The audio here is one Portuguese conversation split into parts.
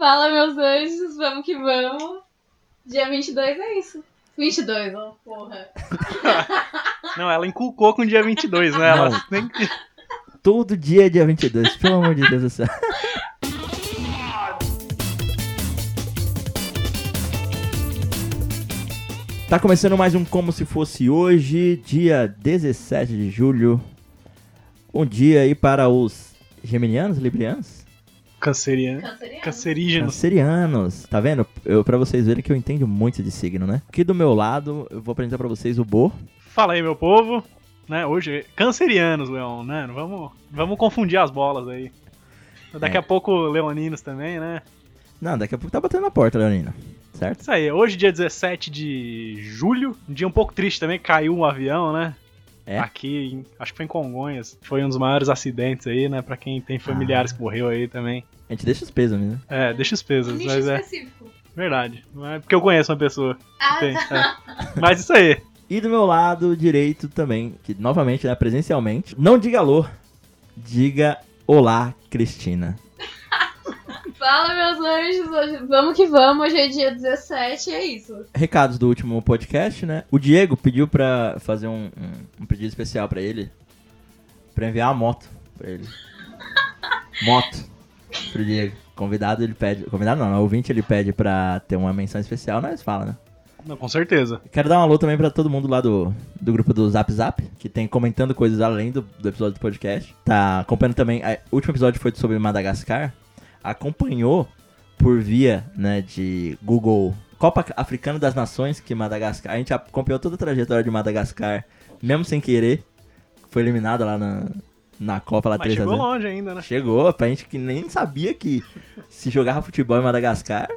Fala, meus anjos, vamos que vamos. Dia 22 é isso. 22, ó, porra. Não, ela inculcou com o dia 22, né? Ela Não. nem... Todo dia é dia 22, pelo amor de Deus do céu. Tá começando mais um Como Se Fosse Hoje, dia 17 de julho. Um dia aí para os geminianos, librianos? Canceriano. Canceriano. Cancerígenos. Cancerianos. Tá vendo? Eu, pra vocês verem que eu entendo muito de signo, né? Aqui do meu lado, eu vou apresentar pra vocês o Bo. Fala aí, meu povo. Né, hoje, cancerianos, Leon, né? Não vamos, vamos confundir as bolas aí. Daqui É. a pouco, leoninos também, né? Não, daqui a pouco tá batendo na porta, Leonina. Certo? Isso aí, hoje, dia 17 de julho, um dia um pouco triste também, caiu um avião, né? É? Aqui, em- acho que foi em Congonhas. Foi um dos maiores acidentes aí, né? Pra quem tem familiares Ah. que morreu aí também. A gente deixa os pesos, né? É, deixa os pesos, Nicho mas é específico. verdade. Não é porque eu conheço uma pessoa Ah, tem. é. Mas isso aí. E do meu lado direito também, que novamente, né, presencialmente, não diga alô, diga olá, Cristina. Fala, meus anjos, hoje, vamos que vamos. Hoje é dia 17 e é isso. Recados do último podcast, né? O Diego pediu pra fazer um, um- um pedido especial pra ele, pra enviar a moto pra ele. Moto pro Diego. Convidado ele pede, convidado não, não, ouvinte ele pede pra ter uma menção especial, nós fala, né? Não, com certeza. Quero dar um alô também pra todo mundo lá do, do grupo do Zap Zap, que tem comentando coisas além do, do episódio do podcast. Tá acompanhando também. a- o último episódio foi sobre Madagascar. Acompanhou por via, né, de Google Copa Africana das Nações, que Madagascar. A gente acompanhou toda a trajetória de Madagascar, mesmo sem querer. Foi eliminada lá na, na Copa lá Mas 3 a chegou 0. longe ainda, né? Chegou, pra gente que nem sabia que se jogava futebol em Madagascar,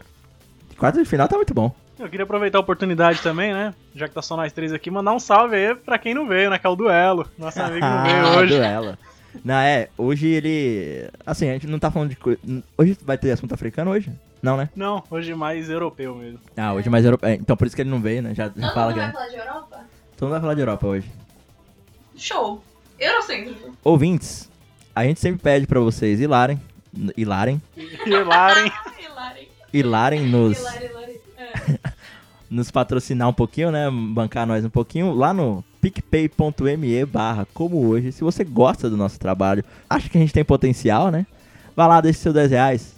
quarto de final tá muito bom. Eu queria aproveitar a oportunidade também, né? Já que tá só nós três aqui, mandar um salve aí pra quem não veio, né? Que é o Duelo. Nosso amigo não veio Ah, hoje. duelo. Não, é, hoje ele. Assim, a gente não tá falando de coisa. Hoje vai ter assunto africano hoje? Não, né? Não, hoje mais europeu mesmo. Ah, hoje mais europeu. Então por isso que ele não veio, né? Já, já Todo fala mundo que. vai é. falar de Europa? Todo mundo vai falar de Europa hoje. Show. Eurocêntrico. Ouvintes, a gente sempre pede pra vocês ilarem. Ilarem. E Laren, Hilari. Ilarem nos, Hilari, Hilari. É. nos patrocinar um pouquinho, né? Bancar nós um pouquinho lá no picpay.me barra como hoje. Se você gosta do nosso trabalho, acha que a gente tem potencial, né? Vá lá, deixe seus 10 reais,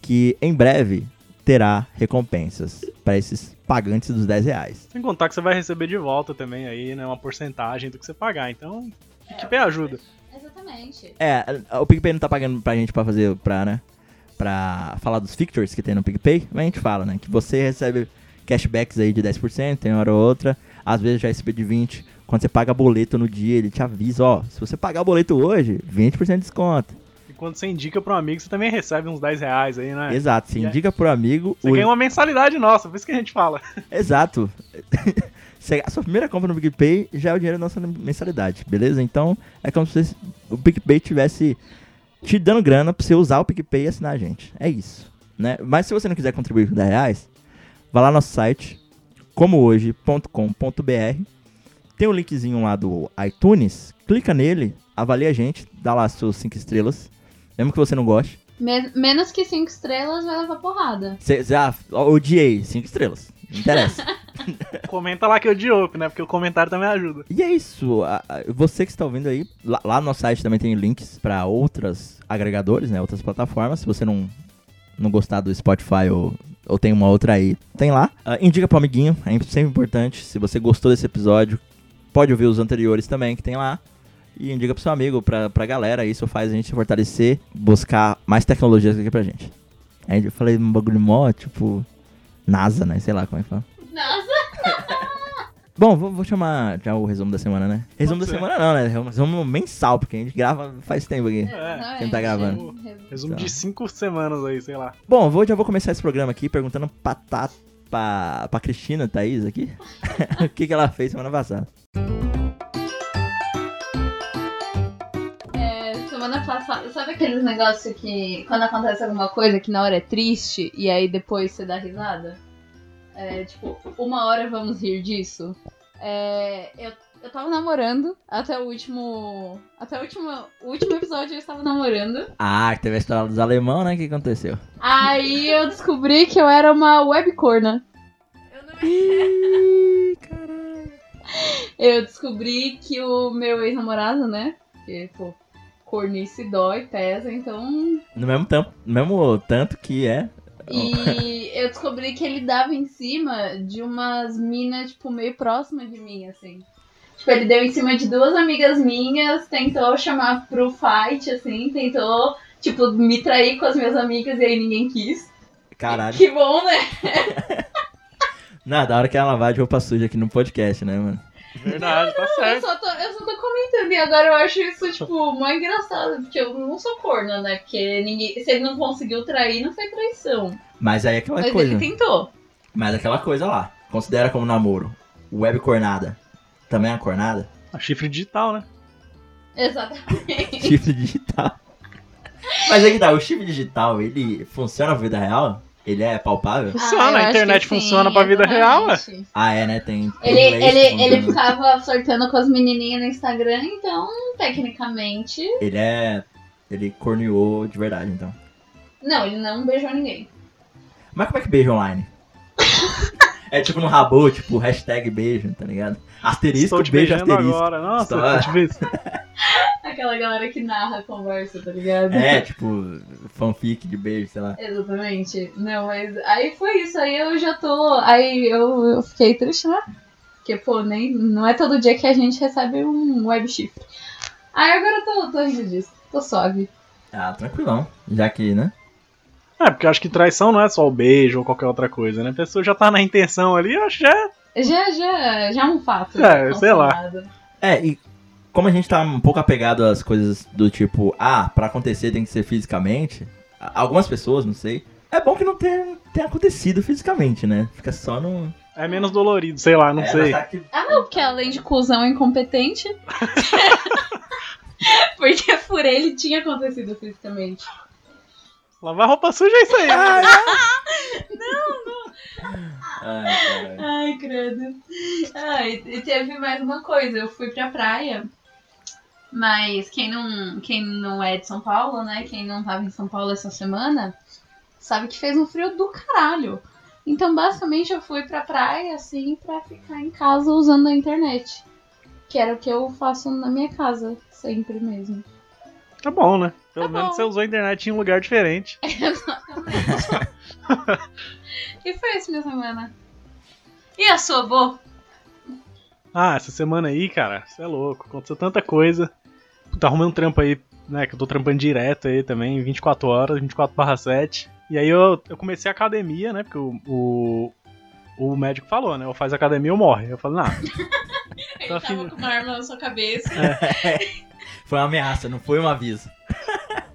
que em breve terá recompensas para esses pagantes dos 10 reais. sem contar que você vai receber de volta também aí, né? Uma porcentagem do que você pagar. Então, PicPay ajuda. Exatamente. É, o PicPay não tá pagando pra gente pra fazer, pra, né? Pra falar dos features que tem no PicPay, mas a gente fala, né? Que você recebe cashbacks aí de 10%, tem hora ou outra, às vezes já recebe de 20%. Quando você paga boleto no dia, ele te avisa, ó, se você pagar boleto hoje, 20% de desconto. E quando você indica pra um amigo, você também recebe uns 10 reais aí, né? Exato, você E é- indica pro amigo. Você o- ganha uma mensalidade nossa, por isso que a gente fala. Exato. Você- a sua primeira compra no PicPay já é o dinheiro da nossa mensalidade, beleza? Então é como se você- o PicPay tivesse te dando grana pra você usar o PicPay e assinar a gente. É isso. Né? Mas se você não quiser contribuir com 10 reais, vá lá no nosso site, comohoje.com.br. Tem um linkzinho lá do iTunes, clica nele, avalia a gente, dá lá suas 5 estrelas. Mesmo que você não goste. Men- menos que 5 estrelas vai levar porrada. Você, você, ah, odiei, 5 estrelas. Não interessa. Comenta lá que eu diope, né? Porque o comentário também ajuda. E é isso. Você que está ouvindo aí, lá, lá no nosso site também tem links para outros agregadores, né? Outras plataformas. Se você não, não gostar do Spotify ou, ou tem uma outra aí, tem lá. Ah, indica pro amiguinho, é sempre importante. Se você gostou desse episódio, pode ouvir os anteriores também que tem lá. E indica pro seu amigo, pra, pra galera. Isso faz a gente se fortalecer, buscar mais tecnologias aqui pra gente. Aí eu falei um bagulho mó, tipo, NASA, né? Sei lá como é que fala. Nossa. Bom, vou, vou chamar já o resumo da semana, né? Resumo da Pode ser. semana não, né? Resumo mensal, porque a gente grava faz tempo aqui. É. Quem tá gravando? Resumo Tá. de 5 semanas aí, sei lá. Bom, vou, já vou começar esse programa aqui perguntando pra, tá, pra, pra Cristina Thaís aqui o que, que ela fez semana passada. É, semana passada, sabe aqueles negócios que quando acontece alguma coisa que na hora é triste e aí depois você dá risada? É, tipo, uma hora vamos rir disso. É, eu eu tava namorando até o último. Até o último, o último episódio eu estava namorando. Ah, que teve a história dos alemão, né? O que aconteceu? Aí eu descobri que eu era uma webcorna. Eu não Ih, caralho. Eu descobri que o meu ex-namorado, né? Que, pô, cornice dói, pesa, então. No mesmo, tampo, no mesmo tanto que é. E eu descobri que ele dava em cima de umas minas, tipo, meio próximas de mim, assim. Tipo, ele deu em cima de duas amigas minhas, tentou chamar pro fight, assim, tentou, tipo, me trair com as minhas amigas e aí ninguém quis. Caralho. Que bom, né? Não, da hora que é a lavagem de roupa suja aqui no podcast, né, mano? Verdade, tá Eu certo. só, tô, eu só tô comentando e agora eu acho isso, tipo, mó engraçado, porque eu não sou corna, né? Porque ninguém, se ele não conseguiu trair, não foi traição. Mas aí é aquela Mas coisa. ele tentou. Mas aquela coisa lá. Considera como namoro. Web cornada. Também é uma cornada? A chifre digital, né? Exatamente. Chifre digital. Mas aí que tá, o chifre digital, ele funciona na vida real? Ele é palpável? Funciona, Ah, a internet que sim, funciona pra vida real, exatamente. Ah, é, né? Tem. Ele, ele, ele funciona. ficava flertando com as menininhas no Instagram, então, tecnicamente. Ele é. Ele corneou de verdade, então. Não, ele não beijou ninguém. Mas como é que beijo online? é tipo no rabo, tipo, hashtag beijo, tá ligado? Asterisco, Estou te beijo, asterisco. agora. Nossa, Estou- te vi- Aquela galera que narra a conversa, tá ligado? É, tipo, fanfic de beijo, sei lá. Exatamente. Não, mas aí foi isso. Aí eu já tô. Aí eu, eu fiquei triste, né? Porque, pô, nem, não é todo dia que a gente recebe um web chifre. Aí agora eu tô, tô rindo disso. Tô suave. Ah, tranquilão. Já que, né? É, porque eu acho que traição não é só o beijo ou qualquer outra coisa, né? A pessoa já tá na intenção ali, eu acho que já é. Já, já, já é um fato. É, sei lá. É, e como a gente tá um pouco apegado às coisas do tipo, ah, pra acontecer tem que ser fisicamente, algumas pessoas, não sei, é bom que não tenha, tenha acontecido fisicamente, né? Fica só no. É menos dolorido, sei lá, não É, sei. tá que- Ah, não, porque além de cuzão incompetente. porque por ele tinha acontecido fisicamente. Lavar roupa suja é isso aí. Ai, caralho. Ai, credo. Ai, e teve mais uma coisa. Eu fui pra praia. Mas quem não, quem não é de São Paulo, né? Quem não tava em São Paulo essa semana, sabe que fez um frio do caralho. Então, basicamente, eu fui pra praia, assim, pra ficar em casa usando a internet. Que era o que eu faço na minha casa, sempre mesmo. Tá bom, né? Pelo Tá menos bom. você usou a internet em um lugar diferente. E foi isso minha semana. E a sua, Bo? Ah, essa semana aí, cara, você é louco. Aconteceu tanta coisa. Tá arrumando um trampo aí, né? Que eu tô trampando direto aí também, 24 horas, 24 barra 7. E aí eu, eu comecei a academia, né? Porque o, o, o médico falou, né? Ou faz academia ou morre. Eu falei, não. Ele Tá tava filho. com uma arma na sua cabeça. Foi uma ameaça, não foi um aviso.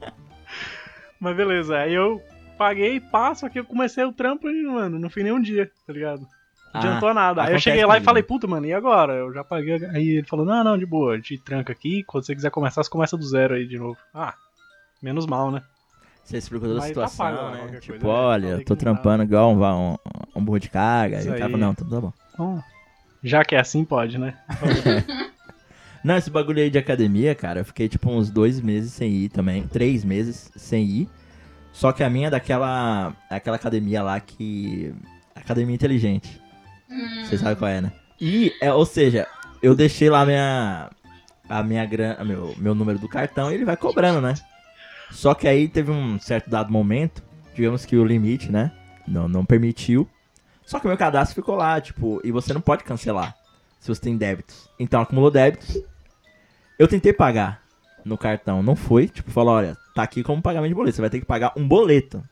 Mas beleza, aí eu paguei, passo aqui, eu comecei o trampo e, mano, não fui nem um dia, tá ligado? Não adiantou nada. Aí eu cheguei lá e falei, puta, mano, e agora? Eu já paguei. Aí ele falou, não, não, de boa, a gente tranca aqui, quando você quiser começar, você começa do zero aí de novo. Ah, menos mal, né? Você explicou toda a tá situação, pago, né? qualquer Tipo, coisa, né? olha, Falei tô que não trampando igual um, um, um burro de carga. Isso e o cara não, tudo tá bom. Então, já que é assim, pode, né? Não, esse bagulho aí de academia, cara, eu fiquei tipo uns dois meses sem ir também. Três meses sem ir. Só que a minha é daquela. Aquela academia lá que. Academia inteligente. Hum. Você sabe qual é, né? E, é, ou seja, eu deixei lá minha. A minha grana. Meu, meu número do cartão e ele vai cobrando, né? Só que aí teve um certo dado momento, digamos que o limite, né? Não, não permitiu. Só que o meu cadastro ficou lá, tipo, e você não pode cancelar se você tem débitos. Então acumulou débitos. Eu tentei pagar no cartão, não foi. Tipo, falou, olha, tá aqui como pagamento de boleto. Você vai ter que pagar um boleto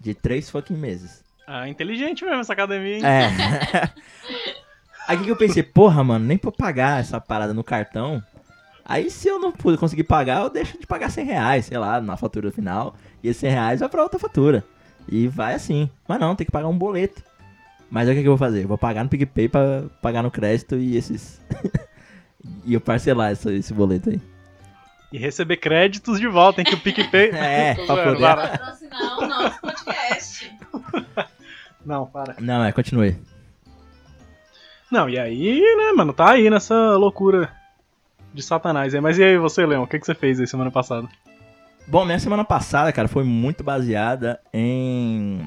de três fucking meses. Ah, inteligente mesmo essa academia, hein? É. Aí que eu pensei, porra, mano, nem pra pagar essa parada no cartão. Aí se eu não puder conseguir pagar, eu deixo de pagar 100 reais, sei lá, na fatura final. E esses 100 reais vai pra outra fatura. E vai assim. Mas não, tem que pagar um boleto. Mas aí o que, que eu vou fazer? Eu vou pagar no PicPay pra pagar no crédito e esses. e eu parcelar esse, esse boleto aí. E receber créditos de volta, hein? Que o PicPay. É, pra poder- para. Patrocinar o nosso podcast. Não, para. Não, é, continue. Não, e aí, né, mano, tá aí nessa loucura de satanás aí. Mas e aí, você, Leon, o que, que você fez aí semana passada? Bom, minha semana passada, cara, foi muito baseada em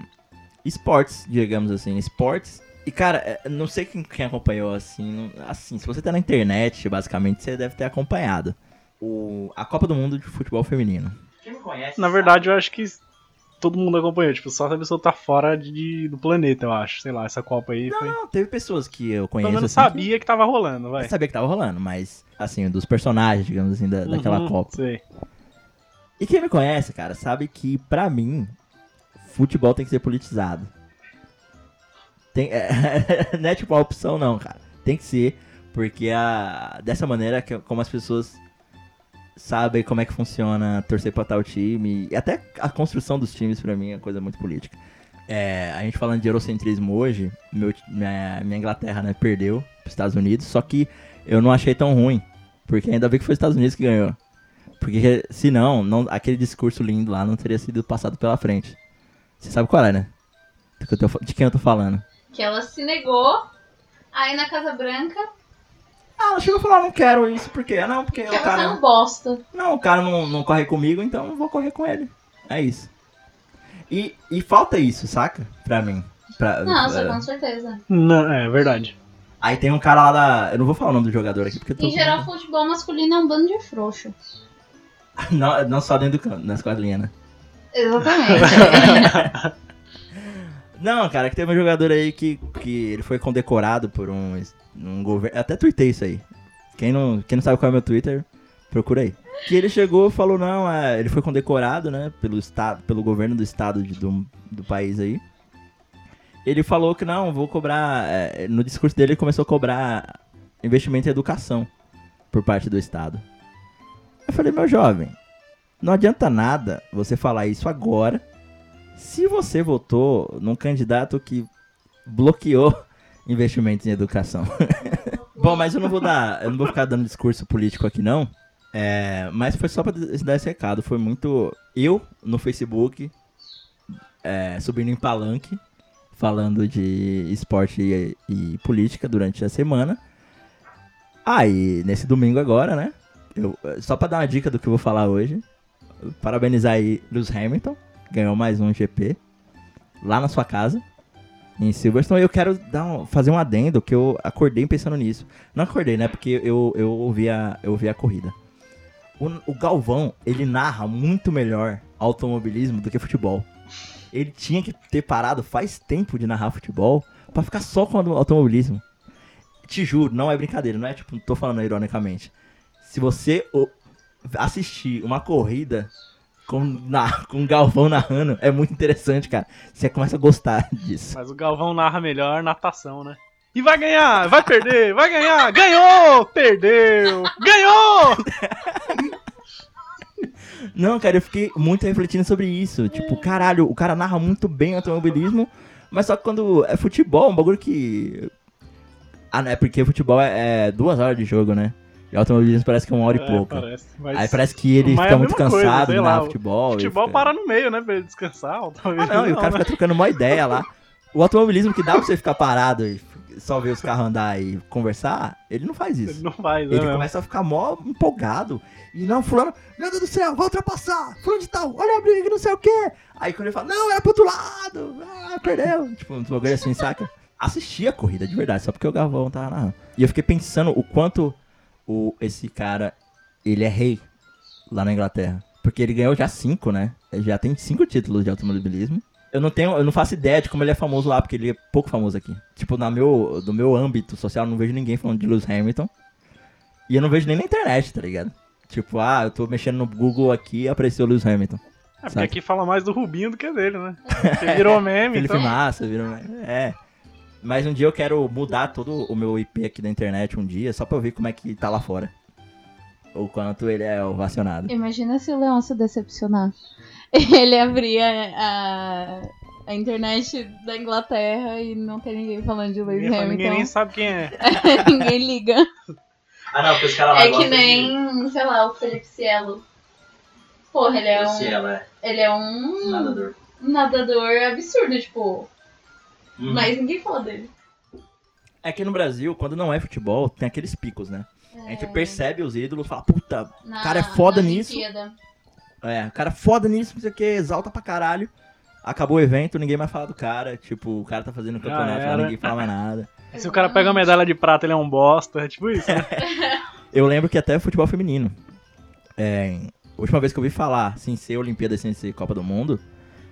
esportes, digamos assim, esportes. E, cara, é, não sei quem, quem acompanhou, assim, assim, se você tá na internet, basicamente, você deve ter acompanhado o, a Copa do Mundo de Futebol Feminino. Quem me conhece Na verdade, eu acho que todo mundo acompanhou. Tipo, só se a pessoa tá fora de, do planeta, eu acho. Sei lá, essa Copa aí Não, foi. não, teve pessoas que eu Pelo conheço, menos assim, que- sabia que... tava rolando, vai. Eu sabia que tava rolando, mas, assim, dos personagens, digamos assim, da, daquela Uhum, Copa. Sei. E quem me conhece, cara, sabe que, pra mim, futebol tem que ser politizado. Tem, é, não é tipo uma opção, não, cara. Tem que ser, porque a, dessa maneira, que, como as pessoas sabem como é que funciona torcer pra tal time, e até a construção dos times, pra mim, é coisa muito política. É, a gente falando de eurocentrismo hoje, meu, minha, minha Inglaterra, né, perdeu pros Estados Unidos, só que eu não achei tão ruim, porque ainda bem que foi os Estados Unidos que ganhou. Porque se não, não, aquele discurso lindo lá não teria sido passado pela frente. Você sabe qual é, né? De quem eu tô falando. Que ela se negou aí na Casa Branca Ah, ela chegou a falar, não quero isso, por quê? Não, porque que o você cara. não bosta. Não, o cara não, não corre comigo, então eu vou correr com ele. É isso. E, e falta isso, saca? Pra mim. Pra, Nossa, é. com certeza. Não, é verdade. Aí tem um cara lá da. Eu não vou falar o nome do jogador aqui porque eu tô. Em geral, futebol masculino é um bando de frouxo. não, não só dentro do campo, nas quadrinhas, né? Exatamente. Não, cara, que teve um jogador aí que, que ele foi condecorado por um, um governo. Até tuitei isso aí. Quem não, quem não sabe qual é meu Twitter, procura aí. Que ele chegou e falou, não, é, ele foi condecorado, né, pelo estado, pelo governo do estado de- do, do país aí. Ele falou que não, vou cobrar. é, no discurso dele ele começou a cobrar investimento em educação por parte do estado. Eu falei, meu jovem, não adianta nada você falar isso agora se você votou num candidato que bloqueou investimentos em educação. Bom, mas eu não vou dar, eu não vou ficar dando discurso político aqui não. É, mas foi só pra dar esse recado. Foi muito eu no Facebook é, subindo em palanque falando de esporte e, e política durante a semana. Aí nesse domingo agora, né? Eu, só pra dar uma dica do que eu vou falar hoje. Parabenizar aí Lewis Hamilton ganhou mais um GP lá na sua casa, em Silverstone. Eu quero dar um- fazer um adendo que eu acordei pensando nisso. Não acordei, né? Porque eu, eu, ouvi, a, eu ouvi a corrida. O, o Galvão, ele narra muito melhor automobilismo do que futebol. Ele tinha que ter parado faz tempo de narrar futebol pra ficar só com o automobilismo. Te juro, não é brincadeira, não é tipo, tô falando ironicamente. Se você assistir uma corrida com, na, com o Galvão narrando, é muito interessante, cara. Você começa a gostar disso. Mas o Galvão narra melhor natação, né? E vai ganhar, vai perder, vai ganhar, ganhou, perdeu, ganhou! Não, cara, eu fiquei muito refletindo sobre isso. Tipo, caralho, o cara narra muito bem automobilismo, mas só que quando é futebol, é um bagulho que. Ah, não, é porque futebol é, é duas horas de jogo, né? E automobilismo parece que é uma hora e É, pouca. parece, mas Aí parece que ele Mas é fica a muito coisa, cansado de lá, futebol. futebol fica- para no meio, né, pra ele descansar. Ah, não, e o cara né? fica trocando uma ideia lá. O automobilismo que dá pra você ficar parado e só ver os carros andar e conversar, ele não faz isso. Ele não faz, né? Ele mesmo? começa a ficar mó empolgado. E não, fulano, meu Deus do céu, vai ultrapassar. Fulano de tal, olha a briga que não sei o quê. Aí quando ele fala, não, era pro outro lado. Ah, perdeu. Tipo, um bagulho assim, saca? Assisti a corrida de verdade, só porque o Galvão tava narrando. E eu fiquei pensando o quanto o, esse cara, ele é rei lá na Inglaterra. Porque ele ganhou já cinco, né? Ele já tem cinco títulos de automobilismo. Eu não tenho, eu não faço ideia de como ele é famoso lá, porque ele é pouco famoso aqui. Tipo, na meu, do meu âmbito social, eu não vejo ninguém falando de Lewis Hamilton. E eu não vejo nem na internet, tá ligado? Tipo, ah, eu tô mexendo no Google aqui e apareceu o Lewis Hamilton. É porque sabe? aqui fala mais do Rubinho do que dele, né? Porque virou meme, Felipe então... Massa, virou. É. Mas um dia eu quero mudar todo o meu IP aqui da internet um dia, só pra eu ver como é que tá lá fora. O quanto ele é ovacionado. Imagina se o Leão se decepcionar. Ele abria a, a internet da Inglaterra e não tem ninguém falando de Lewis Ninguém, fala- ninguém nem Hamilton. sabe quem é. ninguém liga. Ah, não, porque os caras É que nem, sei lá, o Felipe Cielo. Porra, ele é um. é Ele é um nadador absurdo, tipo. Uhum. Mas ninguém fala dele. É que no Brasil, quando não é futebol, tem aqueles picos, né? A gente É, percebe os ídolos, fala, puta, na- o cara é foda na nisso. Olimpíada. É, o cara é foda nisso, não sei o que, exalta pra caralho. Acabou o evento, ninguém mais fala do cara. Tipo, o cara tá fazendo campeonato lá, ninguém fala mais nada. Se o cara pega a medalha de prata, ele é um bosta. É tipo isso, né? Eu lembro que até futebol feminino. É, a última vez que eu vi falar, sem ser Olimpíada, sem ser Copa do Mundo,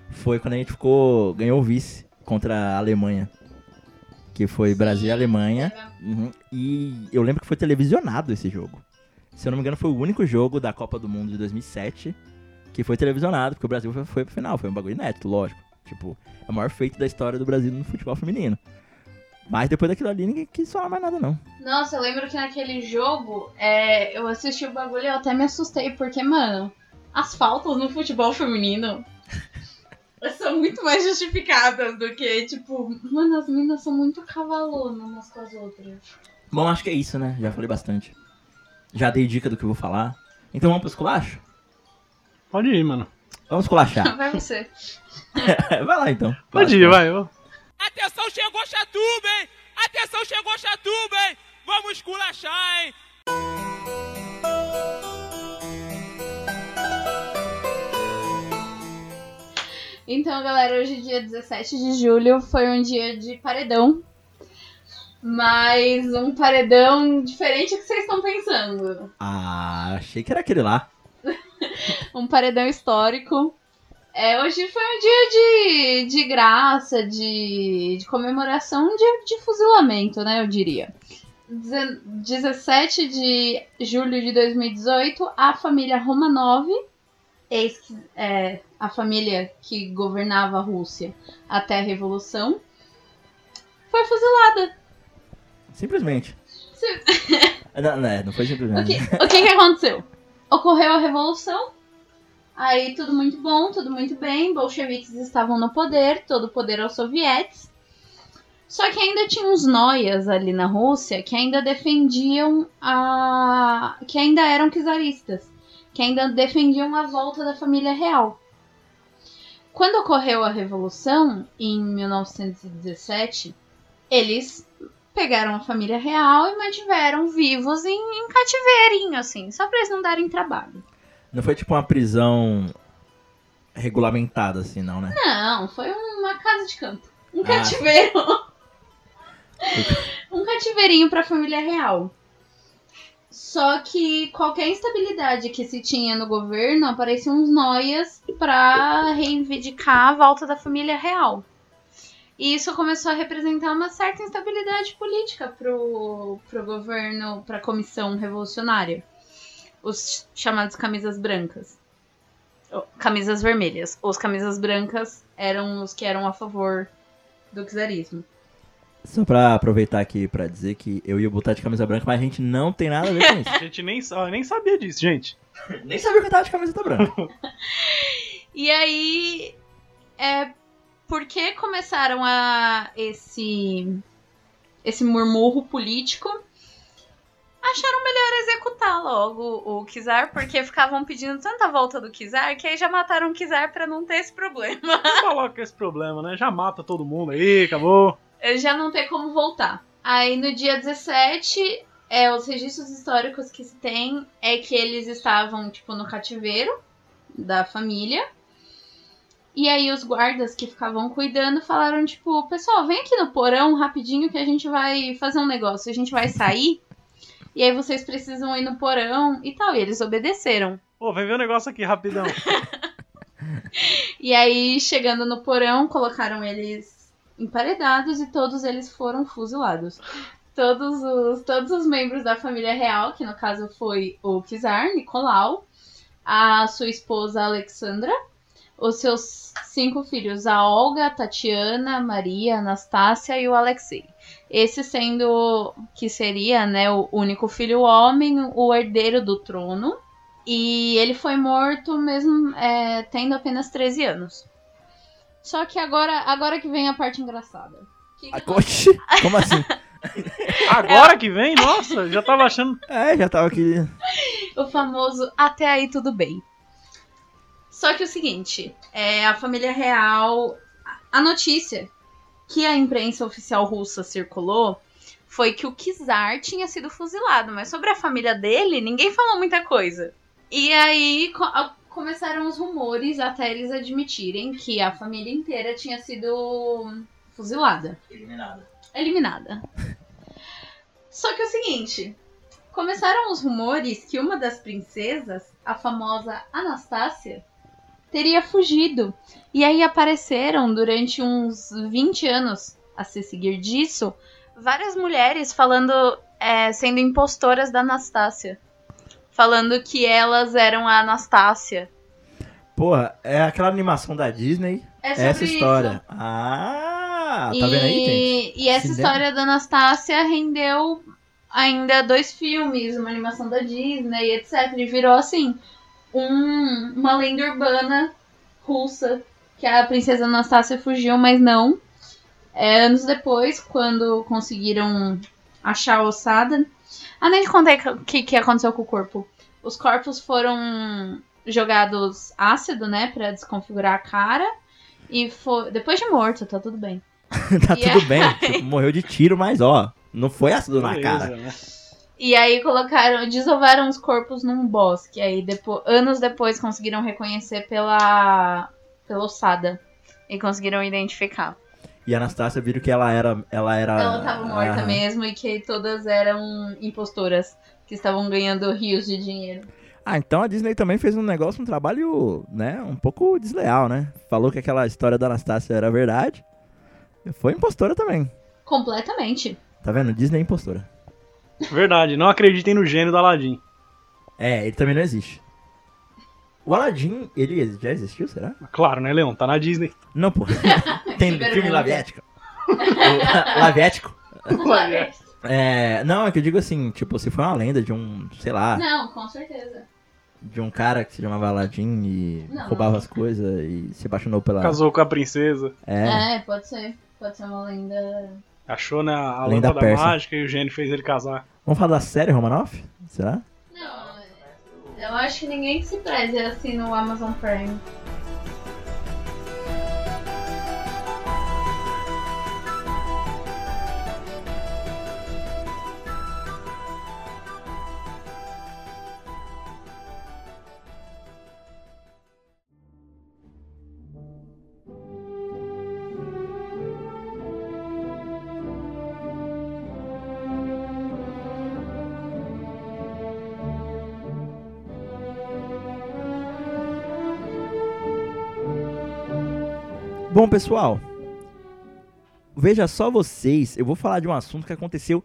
foi quando a gente ficou. ganhou o vice contra a Alemanha. Que foi Brasil e Alemanha. Uhum. E eu lembro que foi televisionado esse jogo. Se eu não me engano, foi o único jogo da Copa do Mundo de 2007 que foi televisionado, porque o Brasil foi, foi pro final. Foi um bagulho inédito, lógico. Tipo, é o maior feito da história do Brasil no futebol feminino. Mas depois daquilo ali, ninguém quis falar mais nada, não. Nossa, eu lembro que naquele jogo, é, eu assisti o bagulho e eu até me assustei, porque, mano, as faltas no futebol feminino são muito mais justificadas do que, tipo, mano, as meninas são muito cavalonas umas com as outras. Bom, acho que é isso, né? Já falei bastante. Já dei dica do que eu vou falar. Então vamos pro esculacho? Pode ir, mano. Vamos esculachar. Vai você. vai lá então. Pode ir, vai. eu- Atenção, chegou Chatuba, hein? Atenção, chegou Chatuba, hein? Vamos esculachar, hein? Então, galera, hoje, dia 17 de julho, foi um dia de paredão. Mas um paredão diferente do que vocês estão pensando. Ah, achei que era aquele lá. um paredão histórico. É, hoje foi um dia de, de graça, de, de comemoração, um dia de fuzilamento, né, eu diria. Deze- 17 de julho de 2018, a família Romanov, ex, é, a família que governava a Rússia até a Revolução, foi fuzilada. Simplesmente. Sim. Não, não, é, não foi O simplesmente. que, o que, que aconteceu? Ocorreu a revolução, aí tudo muito bom, tudo muito bem, bolcheviques estavam no poder, todo o poder aos sovietes. Só que ainda tinha uns noias ali na Rússia que ainda defendiam a. que ainda eram czaristas, que ainda defendiam a volta da família real. Quando ocorreu a revolução, em 1917, eles pegaram a família real e mantiveram vivos em, em cativeirinho, assim, só pra eles não darem trabalho. Não foi tipo uma prisão regulamentada, assim, não, né? Não, foi uma casa de campo. Um Ah. cativeiro. um cativeirinho pra família real. Só que qualquer instabilidade que se tinha no governo, apareciam uns noias pra reivindicar a volta da família real. E isso começou a representar uma certa instabilidade política pro, pro governo, pra comissão revolucionária. Os chamados camisas brancas. Camisas vermelhas. Os camisas brancas eram os que eram a favor do czarismo. Só pra aproveitar aqui pra dizer que eu ia botar de camisa branca, mas a gente não tem nada a ver com isso. A gente nem, nem sabia disso, gente. Nem sabia que eu tava de camiseta branca. E aí, é porque começaram a esse esse murmurro político, acharam melhor executar logo o Kizar, porque ficavam pedindo tanta volta do Kizar que aí já mataram o Kizar pra não ter esse problema. Não coloca esse problema, né? Já mata todo mundo aí, acabou. Já não ter como voltar. Aí no dia 17, é, os registros históricos que se tem é que eles estavam, tipo, no cativeiro da família. E aí os guardas que ficavam cuidando falaram, tipo, pessoal, vem aqui no porão rapidinho que a gente vai fazer um negócio. A gente vai sair. E aí vocês precisam ir no porão e tal. E eles obedeceram. Pô, vem ver um negócio aqui rapidão. E aí, chegando no porão, colocaram eles emparedados e todos eles foram fuzilados. Todos os, todos os membros da família real, que no caso foi o Kizar, Nicolau, a sua esposa Alexandra, os seus cinco filhos, a Olga, Tatiana, Maria, Anastácia e o Alexei. Esse sendo que seria né, o único filho homem, o herdeiro do trono. E ele foi morto mesmo é, tendo apenas 13 anos. Só que agora, agora que vem a parte engraçada. Que que Ah, como assim? Agora que vem, nossa, já tava achando. É, já tava aqui. o famoso até aí tudo bem. Só que o seguinte, é, a família real, a notícia que a imprensa oficial russa circulou foi que o Kizar tinha sido fuzilado, mas sobre a família dele, ninguém falou muita coisa. E aí começaram os rumores até eles admitirem que a família inteira tinha sido fuzilada, Eliminada. eliminada. Só que é o seguinte, começaram os rumores que uma das princesas, a famosa Anastácia, teria fugido. E aí apareceram durante uns 20 anos a se seguir disso, várias mulheres falando, é, sendo impostoras da Anastácia. Falando que elas eram a Anastácia. Porra, é aquela animação da Disney. É sobre essa história. isso. Ah, tá e, vendo aí, gente? e essa história da Anastácia rendeu ainda dois filmes, uma animação da Disney, etc. E virou assim um- uma lenda urbana russa que a princesa Anastácia fugiu, mas não. É, anos depois, quando conseguiram achar a ossada. Ah, nem te contei o que, que aconteceu com o corpo. Os corpos foram jogados ácido, né, Pra desconfigurar a cara. E foi. Depois de morto, tá tudo bem. tá E tudo bem. Tipo, morreu de tiro, mas ó, não foi ácido na Beleza, cara. né? E aí colocaram, desovaram os corpos num bosque. Aí depois, anos depois conseguiram reconhecer pela pela ossada e conseguiram identificar. E a Anastácia viram que ela era. Ela era. Ela tava morta mesmo e que todas eram impostoras que estavam ganhando rios de dinheiro. Ah, então a Disney também fez um negócio, um trabalho, né, um pouco desleal, né? Falou que aquela história da Anastácia era verdade. Foi impostora também. Completamente. Tá vendo? Disney é impostora. Verdade, não acreditem no gênio do Aladdin. É, ele também não existe. O Aladdin, ele já existiu, será? Claro, né, Leon? Tá na Disney. Não, pô. Tem filme laviético. O- laviético. É, não, é que eu digo assim, tipo, se foi uma lenda de um, sei lá, Não, com certeza. de um cara que se chamava Aladdin e Não. roubava as coisas e se apaixonou pela... Casou com a princesa. É, É, pode ser. Pode ser uma lenda. Achou né, a Lenda lâmpada persa. mágica e o gênio fez ele casar. vamos falar da série Romanoff? Será? Eu acho que ninguém se preze assim no Amazon Prime. Bom, pessoal, veja só vocês, eu vou falar de um assunto que aconteceu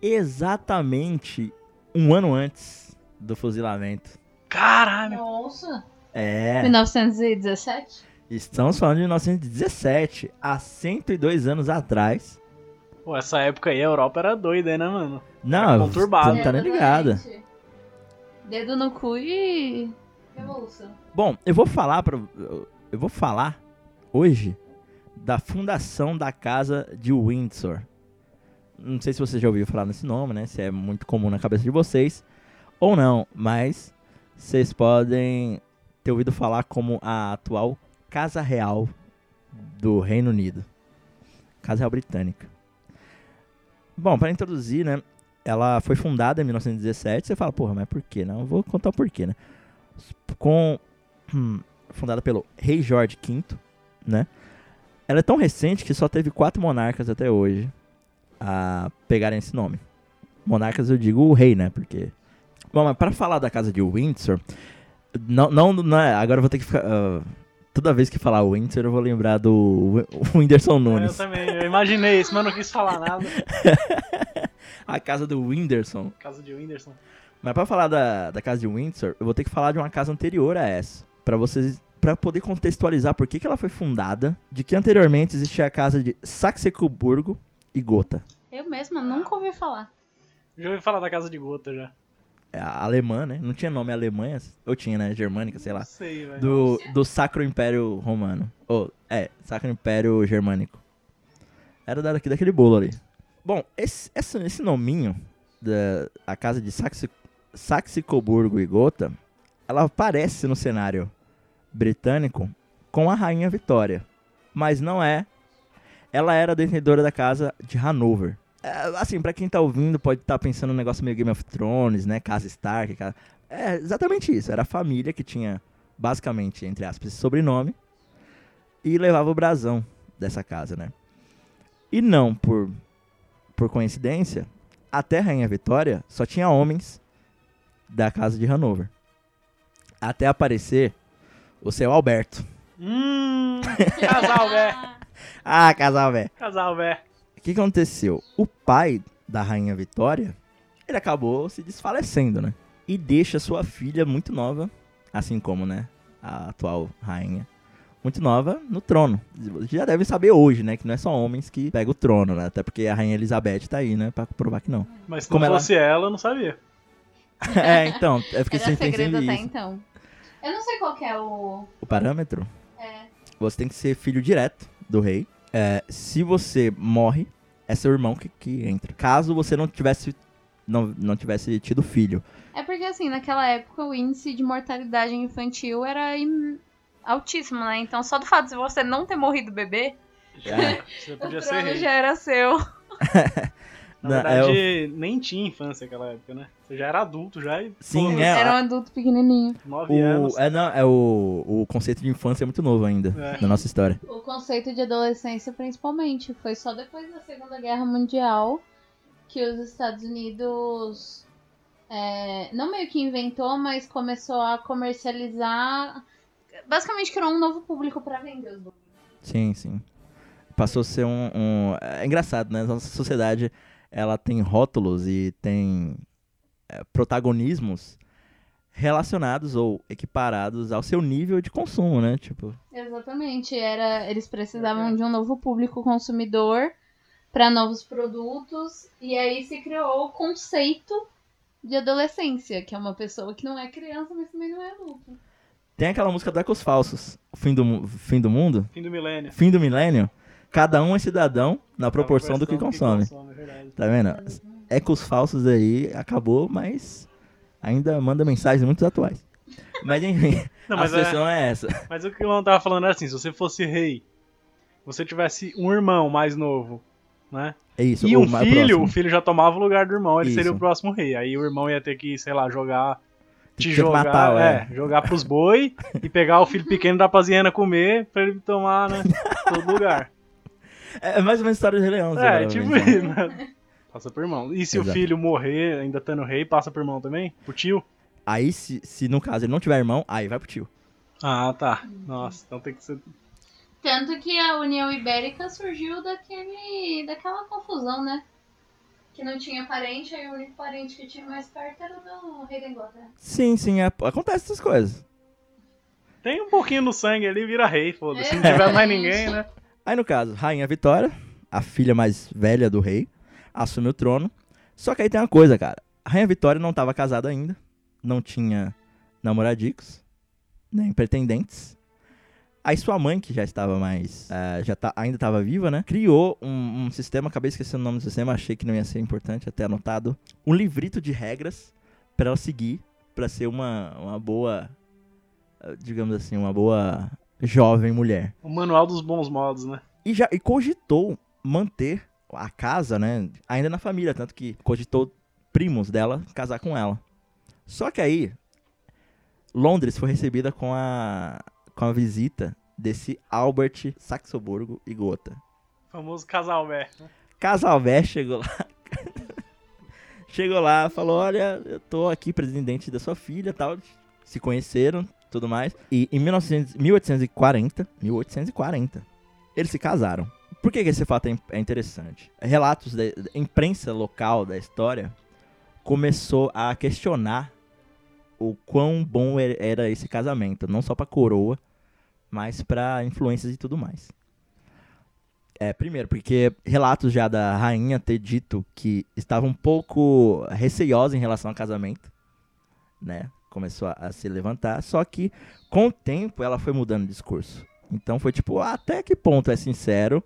exatamente um ano antes do fuzilamento. Caralho! Nossa! É, 1917? estamos falando de 1917, há 102 anos atrás. Pô, essa época aí a Europa era doida, né, mano? Não, conturbado. você não tá nem ligada. Dedo no cu e. Revolução. Bom, eu vou falar para eu vou falar hoje da fundação da casa de Windsor. Não sei se você já ouviu falar nesse nome, né? Se é muito comum na cabeça de vocês ou não, mas vocês podem ter ouvido falar como a atual Casa Real do Reino Unido. Casa Real Britânica. Bom, para introduzir, né? Ela foi fundada em 1917. Você fala, porra, mas por quê? Não, eu vou contar o porquê, né? Com hum, fundada pelo rei Jorge V, né? Ela é tão recente que só teve quatro monarcas até hoje a pegarem esse nome. Monarcas eu digo o rei, né? Porque bom, mas para falar da casa de Windsor, não, não, não é, agora eu vou ter que ficar ah, toda vez que falar Windsor eu vou lembrar do Whindersson É, eu Nunes, também, eu imaginei isso, mas eu não quis falar nada. a casa do Whindersson. Casa de Whindersson. Mas pra falar da, da casa de Windsor, eu vou ter que falar de uma casa anterior a essa. Pra vocês. Pra poder contextualizar por que, que ela foi fundada. De que anteriormente existia a casa de Saxe-Coburgo e Gotha. Eu mesma nunca ouvi falar. Já ouvi falar da Casa de Gota já. É a alemã, né? Não tinha nome Alemanha. Ou tinha, né? Germânica, sei Não lá. sei, velho. Do, do Sacro Império Romano. Ou, é, Sacro Império Germânico. Era daqui, daquele bolo ali. Bom, esse, esse, esse nominho da a casa de Saxe, Saxe-Coburgo e Gotha, ela aparece no cenário britânico com a Rainha Vitória. Mas não é. Ela era detentora da casa de Hanover. É, assim, pra quem tá ouvindo, pode estar pensando num negócio meio Game of Thrones, né? Casa Stark. Casa... É exatamente isso. Era a família que tinha, basicamente, entre aspas, esse sobrenome e levava o brasão dessa casa, né? E não por, por coincidência, até Rainha Vitória só tinha homens da casa de Hanover. Até aparecer o seu Alberto. Hum, casal, velho. Ah, casal, velho. Casal, velho. O que aconteceu? O pai da Rainha Vitória, ele acabou se desfalecendo, né? E deixa sua filha muito nova, assim como, né, a atual rainha, muito nova no trono. Você já deve saber hoje, né, que não é só homens que pegam o trono, né? Até porque a rainha Elizabeth tá aí, né, pra provar que não. Mas se Como não ela- fosse ela, eu não sabia. é, então, é porque Era você pensa segredo até nisso. então. Eu não sei qual que é o. O parâmetro, É. você tem que ser filho direto do rei. É, se você morre, é seu irmão que, que entra. Caso você não tivesse, não, não tivesse tido filho. É porque assim, naquela época o índice de mortalidade infantil era im- altíssimo, né? Então só do fato de você não ter morrido bebê, Você o trono já era seu. Na Não, é verdade, nem tinha infância naquela época, né? Você já era adulto já e. Sim, pô, é. Era um adulto pequenininho. Nove anos. O, é, não, é o, o conceito de infância é muito novo ainda É. na nossa história. O conceito de adolescência, principalmente, foi só depois da Segunda Guerra Mundial que os Estados Unidos é, não meio que inventou, mas começou a comercializar. Basicamente criou um novo público pra vender os. Sim, sim. Passou a ser um, um- É engraçado, né? Nossa sociedade ela tem rótulos e tem é, protagonismos relacionados ou equiparados ao seu nível de consumo, né? Tipo, Exatamente, era eles precisavam de um novo público consumidor para novos produtos e aí se criou o conceito de adolescência, que é uma pessoa que não é criança, mas também não é adulto. tem aquela música do Ecos Falsos, o fim do, fim do mundo, Fim do milênio. fim do milênio. Cada um é cidadão na proporção do que consome. é. Tá vendo? Ecos falsos aí acabou, mas ainda manda mensagens muito atuais. Mas enfim, Não, a mas, é, situação não é essa. mas o que o Luan tava falando era assim: se você fosse rei, você tivesse um irmão mais novo, né? É isso. E o um filho, o filho já tomava o lugar do irmão, ele seria Isso. o próximo rei. Aí o irmão ia ter que, sei lá, jogar. Te jogar, matar, é, jogar pros boi e pegar o filho pequeno da paziena comer pra ele tomar, né? Todo lugar. É mais uma história de Rei Leão. É, tipo né? isso, né? Passa pro irmão. E se o Exato. filho morrer, ainda estando rei, passa pro irmão também? Pro tio? Aí, se, se no caso ele não tiver irmão, aí vai pro tio. Ah, tá. Nossa, então tem que ser. Tanto que a União Ibérica surgiu daquele, daquela confusão, né? Que não tinha parente, aí o único parente que tinha mais perto era o do rei da Inglaterra. Sim, sim, é- acontece essas coisas. Tem um pouquinho no sangue ali, vira rei, foda-se. Se não tiver mais ninguém, né? Aí no caso, Rainha Vitória, a filha mais velha do rei, assume o trono. Só que aí tem uma coisa, cara. A Rainha Vitória não estava casada ainda, não tinha namoradicos, nem pretendentes. Aí sua mãe, que já estava mais. eh, já tá, ainda estava viva, né? Criou um, um sistema, acabei esquecendo o nome do sistema, achei que não ia ser importante, até anotado. Um livrito de regras para ela seguir, para ser uma, uma boa. Digamos assim, uma boa jovem mulher O manual dos bons modos, né? e já e cogitou manter a casa, né, ainda na família, tanto que cogitou primos dela casar com ela. Só que aí Londres foi recebida com a com a visita desse Albert Saxoburgo e Gotha. Famoso casal velho. Casal velho chegou lá. chegou lá, falou: "Olha, eu tô aqui presidente da sua filha, tal". Se conheceram, tudo mais. E em 1900, 1840, 1840, eles se casaram. Por que, que esse fato é é interessante? Relatos da imprensa local da história começou a questionar o quão bom er- era esse casamento, não só pra coroa, mas pra influências e tudo mais. É, primeiro, porque relatos já da rainha ter dito que estava um pouco receiosa em relação ao casamento, né? Começou a, a se levantar, só que com o tempo ela foi mudando de discurso. Então foi tipo, até que ponto é sincero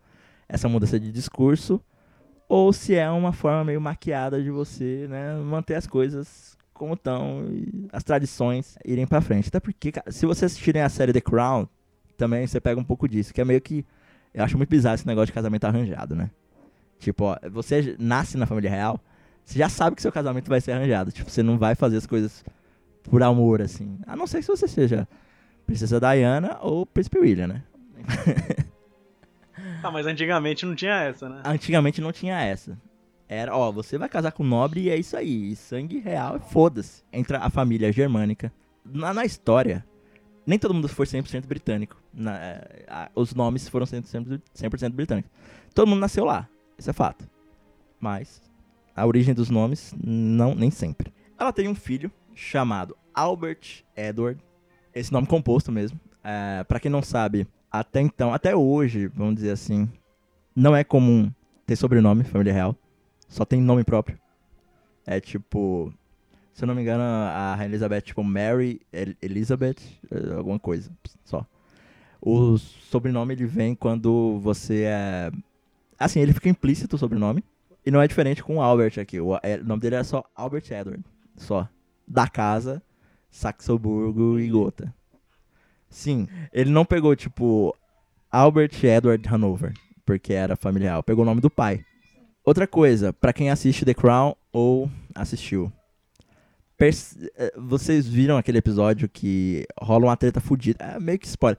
essa mudança de discurso ou se é uma forma meio maquiada de você, né, manter as coisas como estão e as tradições irem pra frente. Até porque, cara, se vocês assistirem a série The Crown, também você pega um pouco disso, que é meio que eu acho muito bizarro esse negócio de casamento arranjado, né? Tipo, ó, você nasce na família real, você já sabe que seu casamento vai ser arranjado. Tipo, você não vai fazer as coisas por amor, assim. A não ser que você seja Princesa Diana ou Príncipe William, né? Ah, mas antigamente não tinha essa, né? Antigamente não tinha essa. Era, ó, você vai casar com nobre e é isso aí. Sangue real e foda-se. Entra a família germânica. Na, na história, nem todo mundo foi 100% britânico. Na, é, a- os nomes foram 100%, 100% britânicos. Todo mundo nasceu lá. Isso é fato. Mas a origem dos nomes, não, nem sempre. Ela tem um filho chamado Albert Edward. Esse nome composto mesmo. É, para quem não sabe, até então, até hoje, vamos dizer assim, não é comum ter sobrenome, família real. Só tem nome próprio. É tipo. Se eu não me engano, a Rainha Elizabeth, tipo Mary El- Elizabeth, eh, alguma coisa, só. O sobrenome ele vem quando você é. Assim, ele fica implícito o sobrenome. E não é diferente com o Albert aqui. É- o nome dele é só Albert Edward. Só. Da casa, Saxoburgo e Gotha. Sim, ele não pegou, tipo, Albert Edward Hanover, porque era familiar. Pegou o nome do pai. Outra coisa, pra quem assiste The Crown ou assistiu. eh, Vocês viram aquele episódio que rola uma treta fudida. É meio que spoiler.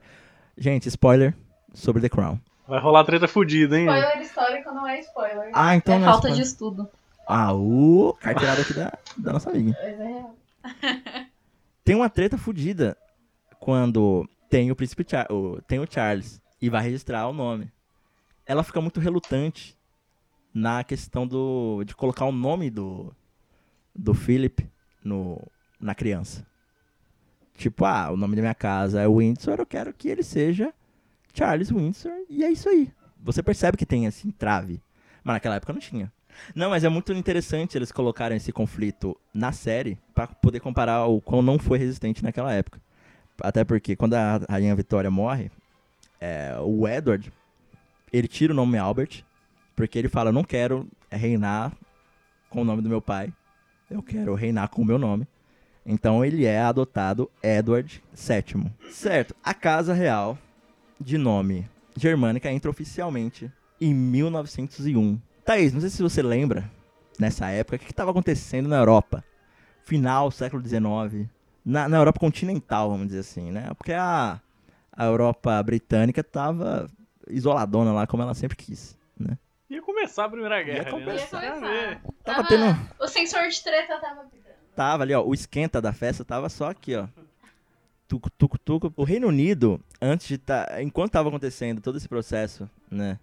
Gente, spoiler sobre The Crown. Vai rolar treta fudida, hein? Spoiler histórico não é spoiler. Ah, então é não falta spoiler. de estudo. Ah, o carteirada aqui da, da nossa amiga. É. Tem uma treta fudida quando tem o príncipe Char o, tem o Charles e vai registrar o nome. Ela fica muito relutante na questão do de colocar o nome do do Philip no na criança. Tipo, ah, o nome da minha casa é Windsor, eu quero que ele seja Charles Windsor e é isso aí. Você percebe que tem esse entrave, mas naquela época não tinha. Não, mas é muito interessante eles colocarem esse conflito na série pra poder comparar o quão não foi resistente naquela época. Até porque quando a Rainha Vitória morre, é, o Edward, ele tira o nome Albert, porque ele fala, eu não quero reinar com o nome do meu pai, eu quero reinar com o meu nome. Então ele é adotado Edward VII. Certo, a Casa Real, de nome germânica, entra oficialmente em 1901. Thaís, não sei se você lembra, nessa época, o que estava acontecendo na Europa? Final século XIX, na, na Europa continental, vamos dizer assim, né? Porque a, a Europa britânica tava isoladona lá, como ela sempre quis, né? Ia começar a Primeira Guerra. né? começar. Ia começar. ver. Tava Tava- tendo... O sensor de treta tava pitando. Tava ali, ó, o esquenta da festa tava só aqui, ó. Tuco, tuco, tuco. O Reino Unido, antes de tá, enquanto tava acontecendo todo esse processo, né,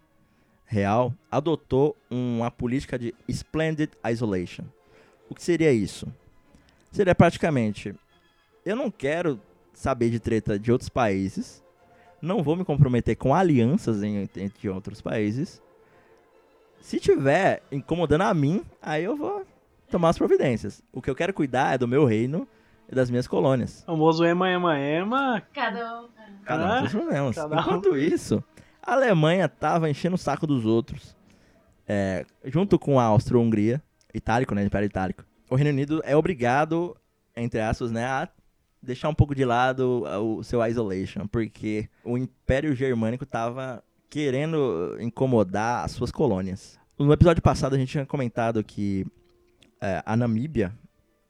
real, adotou uma política de splendid isolation. O que seria isso? Seria praticamente, eu não quero saber de treta de outros países, não vou me comprometer com alianças em- entre outros países. Se tiver incomodando a mim, aí eu vou tomar as providências. O que eu quero cuidar é do meu reino e das minhas colônias. O famoso ema, ema, ema. Cada um. Cada um Ah, problemas. cada um. Enquanto isso, a Alemanha tava enchendo o saco dos outros. É, junto com a Áustria-Hungria, itálico, né? Império Itálico. O Reino Unido é obrigado, entre aspas, né, a deixar um pouco de lado o seu isolation, porque o Império Germânico tava querendo incomodar as suas colônias. No episódio passado a gente tinha comentado que é, a Namíbia,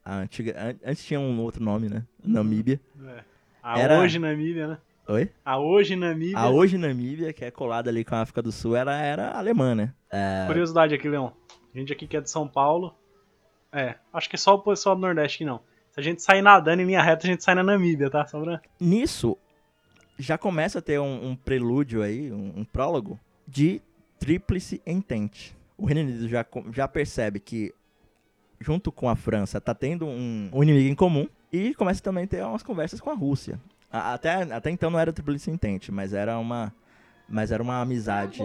a antiga, an- antes tinha um outro nome, né? Namíbia. É. A Era- hoje Namíbia, né? Oi? A hoje Namíbia. A hoje Namíbia, que é colada ali com a África do Sul, ela era alemã, né? É, Curiosidade aqui, Leon. A gente aqui que é de São Paulo. É, acho que é só o pessoal do Nordeste que não. Se a gente sair nadando em linha reta, a gente sai na Namíbia, tá? Só pra... nisso, já começa a ter um, um prelúdio aí, um, um prólogo, de tríplice entente. O Reino Unido já, já percebe que, junto com a França, tá tendo um, um inimigo em comum e começa também a ter umas conversas com a Rússia. Até, até então não era tríplice entente, mas era uma, mas era uma amizade.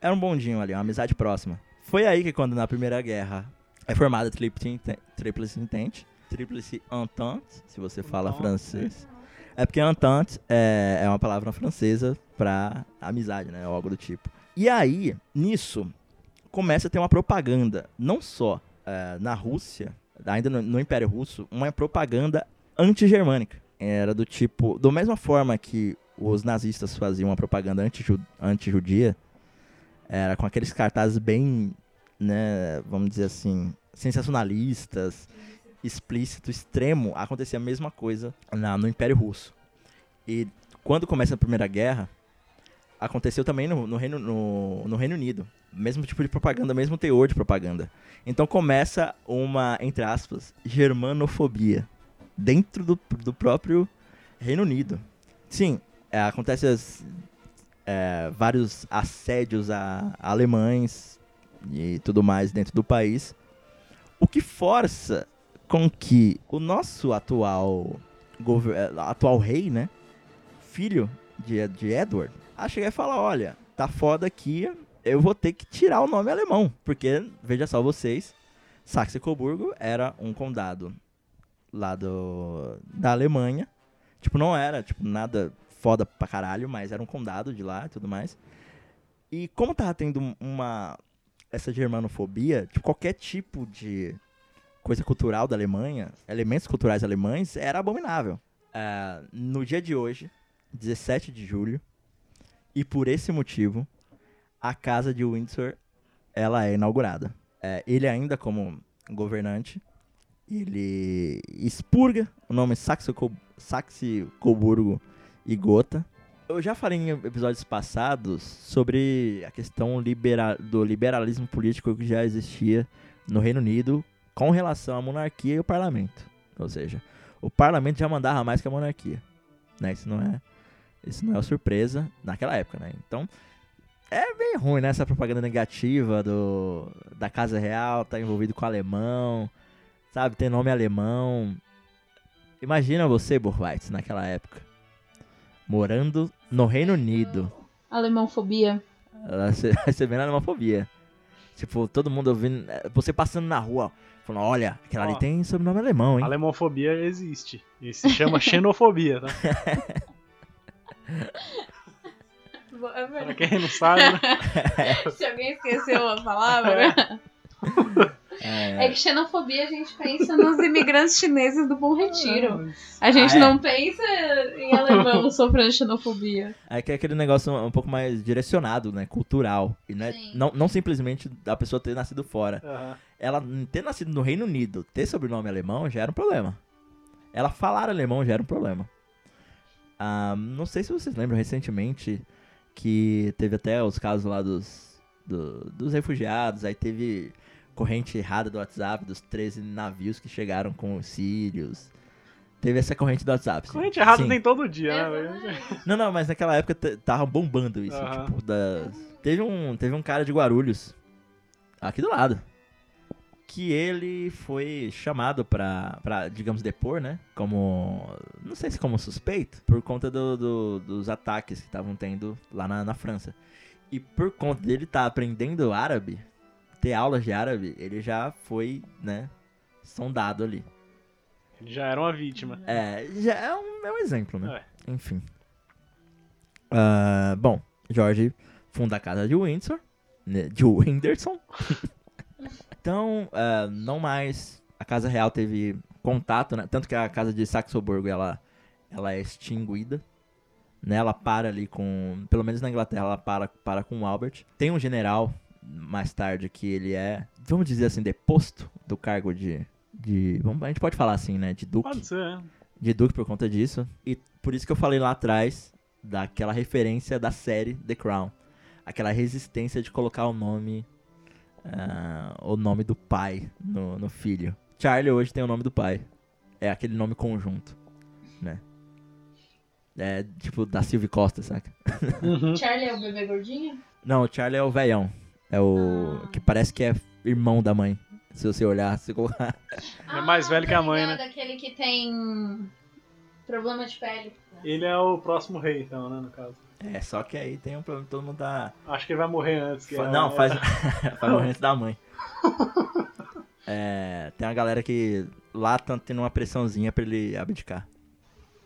Era um bondinho ali, uma amizade próxima. Foi aí que quando na Primeira Guerra é formada a Tríplice Tríplice Entente, Tríplice Entente, se você fala francês. É porque Entente é, é uma palavra francesa pra amizade, né? Ou algo do tipo. E aí, nisso, começa a ter uma propaganda, não só eh, na Rússia, ainda no, no Império Russo, uma propaganda anti-germânica. Era do tipo, da mesma forma que os nazistas faziam uma propaganda anti-ju- anti-judia, Era com aqueles cartazes bem, né, vamos dizer assim, sensacionalistas, explícito, extremo. Acontecia a mesma coisa na- no Império Russo. E quando começa a Primeira Guerra, aconteceu também no, no Reino, no, no Reino Unido. Mesmo tipo de propaganda, mesmo teor de propaganda. Então começa uma, entre aspas, germanofobia dentro do, do próprio Reino Unido. Sim, é, acontece as- é, vários assédios a, alemães e tudo mais dentro do país, o que força com que o nosso atual eh, atual rei, né, filho de, de Edward, a chegar e falar, olha, tá foda aqui, eu vou ter que tirar o nome alemão, porque veja só vocês, Saxe-Coburgo era um condado lá do, da Alemanha. Tipo, não era, tipo, nada foda pra caralho, mas era um condado de lá e tudo mais. E como tava tendo uma... Essa germanofobia, tipo, qualquer tipo de coisa cultural da Alemanha, elementos culturais alemães, era abominável. Ah, no dia de hoje, 17 de julho, e por esse motivo, a Casa de Windsor, ela é inaugurada. É, ele ainda como governante, ele expurga o nome Saxe-Co- Saxe-Coburgo e Gotha. Eu já falei em episódios passados sobre a questão libera- do liberalismo político que já existia no Reino Unido com relação à monarquia e o parlamento. Ou seja, o parlamento já mandava mais que a monarquia. Né? Isso não é, isso não é surpresa naquela época, né? Então, é bem ruim, né? Essa propaganda negativa do, da Casa Real, tá envolvido com alemão, sabe? Tem nome alemão. Imagina você, Burweitz, naquela época. Morando no Reino Unido. Alemãofobia. Recebendo alemofobia. Tipo, todo mundo ouvindo. Você passando na rua, falando: olha, aquela ali Ó. tem sobrenome alemão, hein? Alemofobia existe. E se chama xenofobia, tá? Pra quem não sabe, né? Se alguém esqueceu a palavra. É, É que xenofobia a gente pensa nos imigrantes chineses do Bom Retiro. A gente Ah, é? não pensa em alemão sofrendo xenofobia. é que é aquele negócio um pouco mais direcionado, né? Cultural. E não, é- Sim. não, não simplesmente a pessoa ter nascido fora. Aham. Ela ter nascido no Reino Unido, ter sobrenome alemão já era um problema. Ela falar alemão já era um problema. Ah, não sei se vocês lembram recentemente que teve até os casos lá dos, do- dos refugiados, aí teve corrente errada do WhatsApp dos 13 navios que chegaram com os sírios. Teve essa corrente do WhatsApp. sim. Corrente errada Sim. tem todo dia, né? Exatamente. Não, não, mas naquela época tava bombando isso. Tipo, das... teve, um, teve um cara de Guarulhos, aqui do lado, que ele foi chamado pra, pra digamos, depor, né? Como. Não sei se como suspeito, por conta do- do- dos ataques que estavam tendo lá na, na França. E por conta dele estar aprendendo árabe, ter aulas de árabe, ele já foi, né? Sondado ali. Ele já era uma vítima. É, já é um, é um exemplo, né? É. Enfim. Ah, bom, George funda a casa de Windsor, né, de Winderson. então, ah, não mais a casa real teve contato, né? Tanto que a casa de Saxoburgo, ela, ela é extinguida. Né? Ela para ali com... Pelo menos na Inglaterra, ela para, para com o Albert. Tem um general, mais tarde, que ele é, vamos dizer assim, deposto do cargo de... de vamos, a gente pode falar assim, né? De duque Pode ser, né? de Duke por conta disso. E por isso que eu falei lá atrás daquela referência da série The Crown. Aquela resistência de colocar o nome. ah, o nome do pai no, no filho. Charlie hoje tem o nome do pai. É aquele nome conjunto, né? É tipo da Sylvie Costa, saca? Uhum. Charlie é o bebê gordinho? Não, o Charlie é o velhão. É o. Ah. que parece que é irmão da mãe. Se você olhar, se colocar. É mais velho que a mãe, né? Daquele que tem problema de pele. Ele é o próximo rei, então, né, no caso. É, só que aí tem um problema, todo mundo tá. Acho que ele vai morrer antes. que Fa- é- não, é- faz, faz morrer antes da mãe. É, tem uma galera que lá tá tendo uma pressãozinha pra ele abdicar.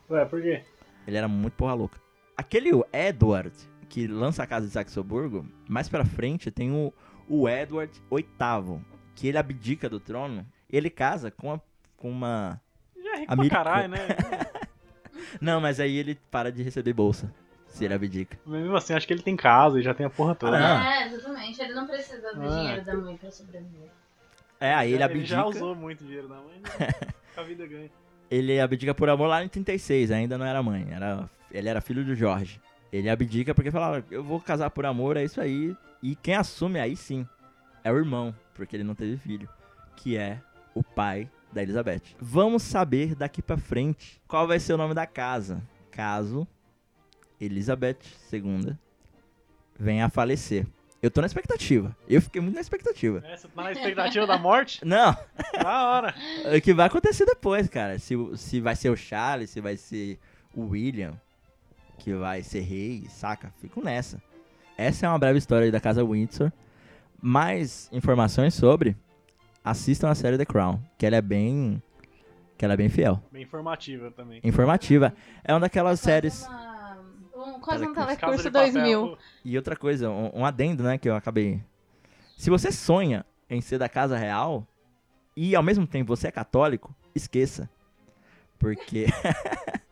Ué, por quê? Ele era muito porra louca. Aquele Edward, que lança a casa de Saxoburgo, mais pra frente tem o, o Edward VIII, que ele abdica do trono. Ele casa com, a- com uma... Já é rico pra caralho, né? Não, mas aí ele para de receber bolsa. se ele abdica. Mas mesmo assim, acho que ele tem casa e já tem a porra toda. Ah. É, exatamente. Ele não precisa do Ah. dinheiro da mãe pra sobreviver. É, aí ele ele abdica. já usou muito dinheiro da mãe, né? a vida ganha. Ele abdica por amor lá em 36, ainda não era mãe, era, ele era filho do Jorge. Ele abdica porque falava, eu vou casar por amor, é isso aí. E quem assume aí sim é o irmão, porque ele não teve filho, que é o pai da Elizabeth. Vamos saber daqui pra frente qual vai ser o nome da casa, caso Elizabeth II venha a falecer. Eu tô na expectativa. Eu fiquei muito na expectativa. É, você tá na expectativa da morte? Não, Da hora. o que vai acontecer depois, cara. Se, se vai ser o Charles, se vai ser o William, que vai ser rei, saca? Fico nessa. Essa é uma breve história aí da Casa Windsor. Mais informações sobre, assistam a série The Crown, que ela é bem. que ela é bem fiel. Bem informativa também. Informativa. É uma daquelas séries. Um- quase um Telecurso. Casa telecurso de Papel, 2000. pô. E outra coisa, um, um adendo, né, que eu acabei. Se você sonha em ser da Casa Real e ao mesmo tempo você é católico, esqueça. Porque.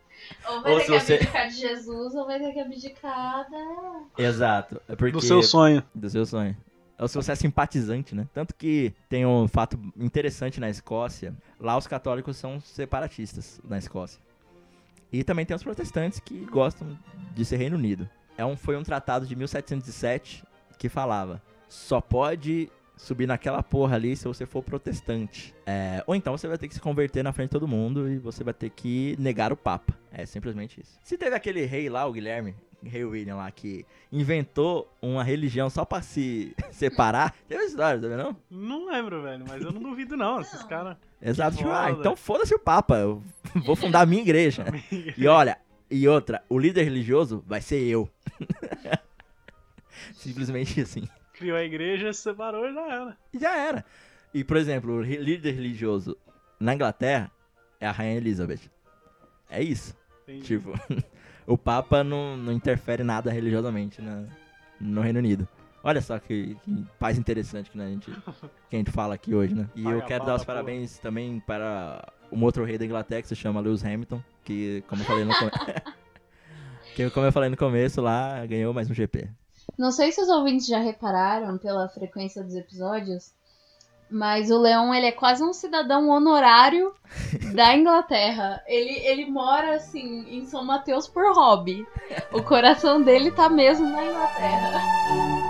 Ou vai Ou ter que você- abdicar de Jesus, ou vai ter que abdicar da... Exato. É porque... Do seu sonho. Do seu sonho. Ou se você é simpatizante, né? Tanto que tem um fato interessante na Escócia. Lá os católicos são separatistas na Escócia. E também tem os protestantes que gostam de ser Reino Unido. É um, foi um tratado de 1707 que falava: só pode subir naquela porra ali se você for protestante. É, ou então você vai ter que se converter na frente de todo mundo e você vai ter que negar o Papa. É simplesmente isso. Se teve aquele rei lá, o Guilherme, rei William lá, que inventou uma religião só pra se separar, teve essa história, tá vendo? Não lembro, velho, mas eu não duvido não. Esses caras. Exato, tipo, ah, então foda-se o Papa, eu vou fundar a minha igreja. E olha, e outra, o líder religioso vai ser eu. Simplesmente assim. Criou a igreja, se separou e já era. Já era. E, por exemplo, o líder religioso na Inglaterra é a Rainha Elizabeth. É isso. Entendi. Tipo, o Papa não, não interfere nada religiosamente na, no Reino Unido. Olha só que, que paz interessante que, né, a gente, que a gente fala aqui hoje, né? E Paga eu quero dar da os porra. parabéns também para um outro rei da Inglaterra que se chama Lewis Hamilton, que, como eu falei no começo... que, como eu falei no começo lá, ganhou mais um GP. Não sei se os ouvintes já repararam pela frequência dos episódios, mas o Leão ele é quase um cidadão honorário da Inglaterra. Ele, ele mora assim em São Mateus por hobby. O coração dele tá mesmo na Inglaterra.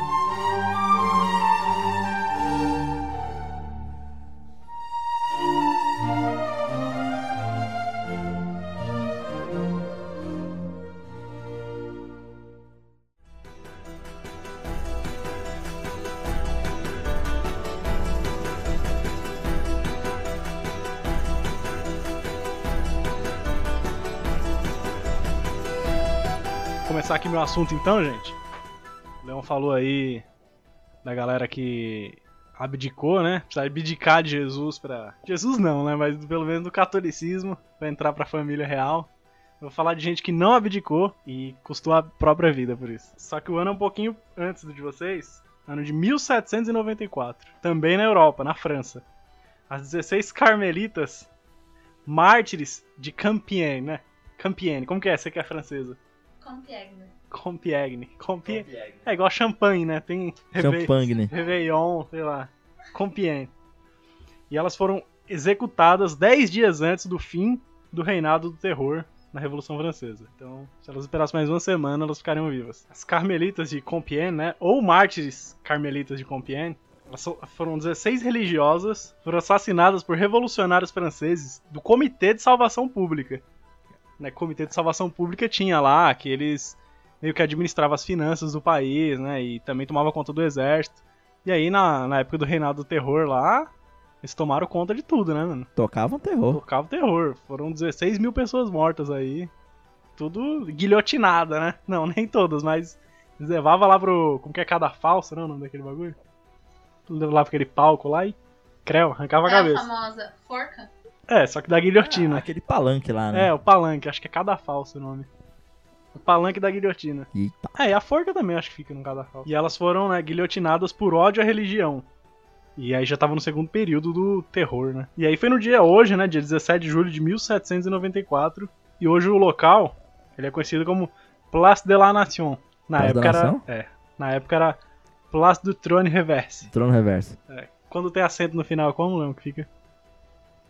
Começar aqui meu assunto então, gente. O Leão falou aí da galera que abdicou, né? Precisa abdicar de Jesus pra. Jesus não, né? Mas pelo menos do catolicismo pra entrar pra família real. Eu vou falar de gente que não abdicou e custou a própria vida por isso. Só que o ano é um pouquinho antes do de vocês. Ano de 1794. Também na Europa, na França. As 16 carmelitas mártires de Compiègne, né? Compiègne, como que é? Você que é francesa? Compiègne. Compiègne. Compiègne. É igual champanhe, né? Tem Reve- Champagne. Réveillon, sei lá. Compiègne. E elas foram executadas 10 dias antes do fim do reinado do terror na Revolução Francesa. Então, se elas esperassem mais uma semana, elas ficariam vivas. As carmelitas de Compiègne, né? Ou mártires carmelitas de Compiègne, elas foram 16 religiosas, foram assassinadas por revolucionários franceses do Comitê de Salvação Pública. Né, Comitê de Salvação Pública tinha lá que eles meio que administravam as finanças do país, né? E também tomava conta do exército. E aí, na, na época do reinado do terror lá, eles tomaram conta de tudo, né, mano? Tocavam terror. Tocava o terror. Foram 16 mil pessoas mortas aí. Tudo guilhotinada, né? Não, nem todas, mas eles levavam lá pro. Como que é cada falso, né? O nome daquele bagulho? Levava lá pra aquele palco lá e. Creu, arrancava a É a cabeça. famosa forca? É, só que da guilhotina. Aquele palanque lá, né? É, o palanque, acho que é cada falso o nome. O palanque da guilhotina. Eita. É, e a forca também acho que fica no cada falso. E elas foram, né, guilhotinadas por ódio à religião. E aí já tava no segundo período do terror, né? E aí foi no dia hoje, né, dia 17 de julho de 1794. E hoje o local, ele é conhecido como Place de la Nation. Na Place época era. É. Na época era Place du Trône Reverse. Trono reverso. Quando tem acento no final, como lembro que fica?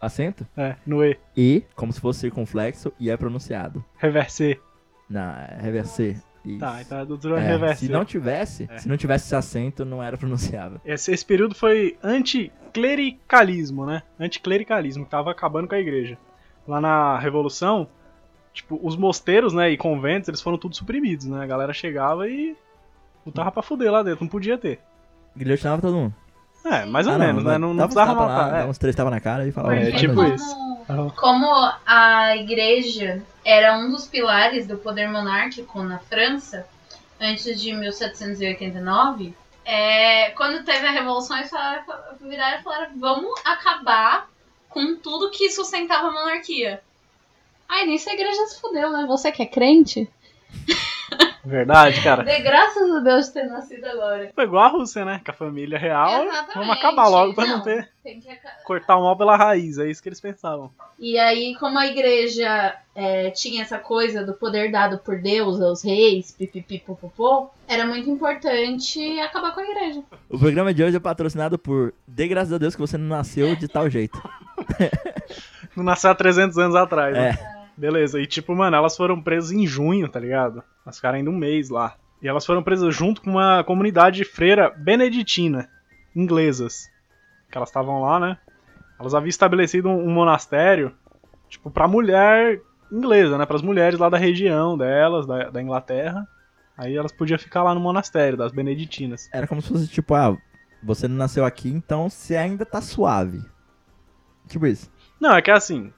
Acento? É, no E. E, como se fosse circunflexo, e é pronunciado. Reverse. Na reverser. Isso. Tá, então é do Trône É, se não tivesse, É. se não tivesse esse acento, não era pronunciável. Esse, esse período foi anticlericalismo, né? Anticlericalismo, que tava acabando com a igreja. Lá na Revolução, tipo, os mosteiros, né, e conventos, eles foram tudo suprimidos, né? A galera chegava e botava pra fuder lá dentro, não podia ter. Guilhotinava todo mundo. É, mais ou Ah, menos, né? Não, não dava uns precisava matar. dava é. uns três tapas na cara e falava. É, "Vai tipo fazer". isso. Como, como a igreja era um dos pilares do poder monárquico na França, antes de 1789, é, quando teve a Revolução, eles falaram, viraram e falaram: vamos acabar com tudo que sustentava a monarquia. Aí nisso a igreja se fudeu, né? Você que é crente? Verdade, cara. Dê graças a Deus ter nascido agora. Foi igual a Rússia, né? Com a família real. Exatamente. Vamos acabar logo pra não, Não. ter. Tem que acabar. Cortar o mal pela raiz, é isso que eles pensavam. E aí, como a igreja é, tinha essa coisa do poder dado por Deus aos reis, pipipipopopô, era muito importante acabar com a igreja. O programa de hoje é patrocinado por Dê graças a Deus que você não nasceu de tal jeito. Não nasceu há 300 anos atrás, né? É. Beleza, e tipo, mano, elas foram presas em junho, tá ligado? Elas ficaram ainda um mês lá. E elas foram presas junto com uma comunidade de freira beneditina, inglesas. Que elas estavam lá, né? Elas haviam estabelecido um, um monastério, tipo, pra mulher inglesa, né? Pras mulheres lá da região delas, da, da Inglaterra. Aí elas podiam ficar lá no monastério das beneditinas. Era como se fosse tipo, ah, você não nasceu aqui, então você ainda tá suave. Tipo isso. Não, é que assim.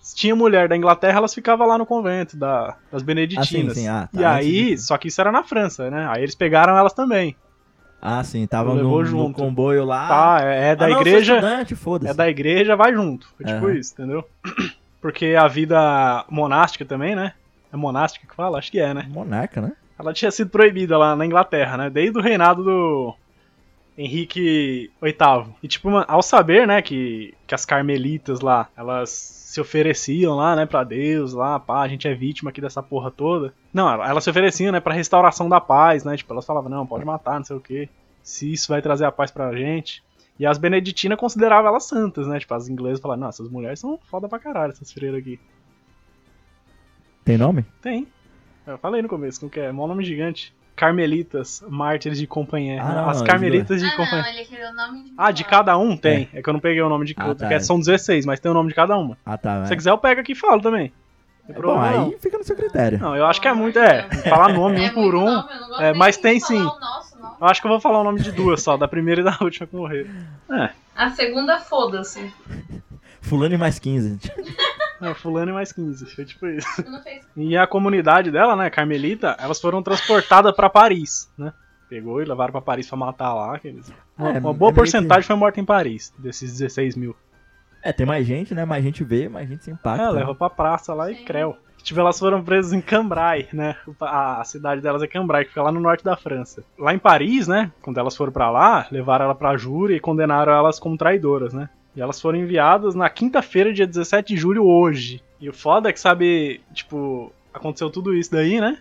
Se tinha mulher da Inglaterra, elas ficavam lá no convento da, das beneditinas. Ah, sim, sim. Ah, tá. E aí, só que isso era na França, né? Aí eles pegaram elas também. Ah, sim, tava Levou no, no junto. comboio lá. Tá, é, é da ah, não, igreja. É da igreja, vai junto. Tipo Aham. isso, entendeu? Porque a vida monástica também, né? É monástica que fala? Acho que é, né? Monarca, né? Ela tinha sido proibida lá na Inglaterra, né? Desde o reinado do Henrique VIII. E, tipo, ao saber, né, que, que as carmelitas lá, elas se ofereciam lá, né, pra Deus, lá, pá, a gente é vítima aqui dessa porra toda. Não, elas se ofereciam, né, pra restauração da paz, né? Tipo, elas falavam, não, pode matar, não sei o quê. Se isso vai trazer a paz pra gente. E as beneditinas consideravam elas santas, né? Tipo, as inglesas falavam, não, essas mulheres são foda pra caralho, essas freiras aqui. Tem nome? Tem. Eu falei no começo, como que é? Mó nome gigante. Carmelitas, mártires de companhia. Ah, não, As não, carmelitas de ah, companhia. não, ele queria o nome de Ah, de cada um tem. É. que eu não peguei o nome de Ah, cada. tá. que são 16, mas tem o nome de cada uma. Ah, tá. Se você quiser, eu pego aqui e falo também. É, bom, aí não. fica no seu critério. Não, eu acho que é muito, é. Falar nome É um por um. nome, eu não gosto É, mas tem falar sim. o nosso. Eu acho que eu vou falar o nome de duas só, da primeira e da última que morreram. É. A segunda, foda-se. Fulano e mais 15. É, fulano e mais 15. Foi tipo isso. E a comunidade dela, né, Carmelita, elas foram transportadas pra Paris, né? Pegou e levaram pra Paris pra matar lá. Aqueles... Uma, É, uma é boa meio porcentagem foi morta em Paris, desses 16 mil. É, tem mais gente, né? Mais gente vê, mais gente se impacta. É, levou pra praça lá e Sim. creu. Tipo, elas foram presas em Cambrai, né? A, cidade delas é Cambrai, que fica lá no norte da França. Lá em Paris, né? Quando elas foram pra lá, levaram ela pra júri e condenaram elas como traidoras, né? E elas foram enviadas na quinta-feira, dia 17 de julho, hoje. E o foda é que, sabe, tipo, aconteceu tudo isso daí, né?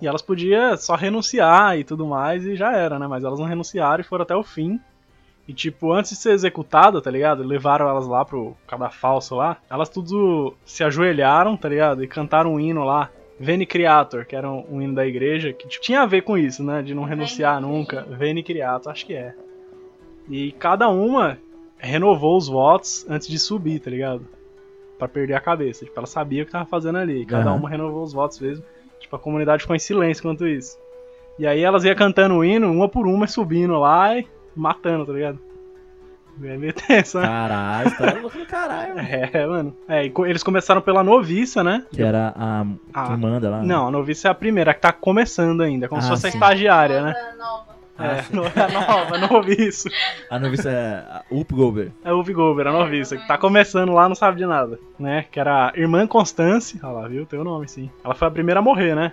E elas podiam só renunciar e tudo mais, e já era, né? Mas elas não renunciaram e foram até o fim. E, tipo, antes de ser executada, tá ligado? Levaram elas lá pro cadafalso lá. Elas tudo se ajoelharam, tá ligado? E cantaram um hino lá. Veni Creator, que era um, hino da igreja, que tipo, tinha a ver com isso, né? De não renunciar Veni nunca. Veni Creator, acho que é. E cada uma renovou os votos antes de subir, tá ligado? Pra perder a cabeça. Tipo, ela sabia o que tava fazendo ali. Cada Aham. uma renovou os votos mesmo. Tipo, a comunidade ficou em silêncio quanto isso. E aí elas iam cantando o hino, uma por uma, subindo lá e matando, tá ligado? É meio tenso, né? Caralho, tá louco do caralho. mano. É, mano. É, e co- eles começaram pela noviça, né? Que era a. Ah, Quem manda lá. né? Não, a noviça é a primeira, a que tá começando ainda, como se Ah, fosse a sim. estagiária, né? Moda nova. Ah, É, no- a nova, noviço. A noviça é a Up Gober. É o Vigover, a noviça, que tá começando lá, não sabe de nada, né? Que era a irmã Constance, olha lá, viu? Tem o nome, sim. Ela foi a primeira a morrer, né?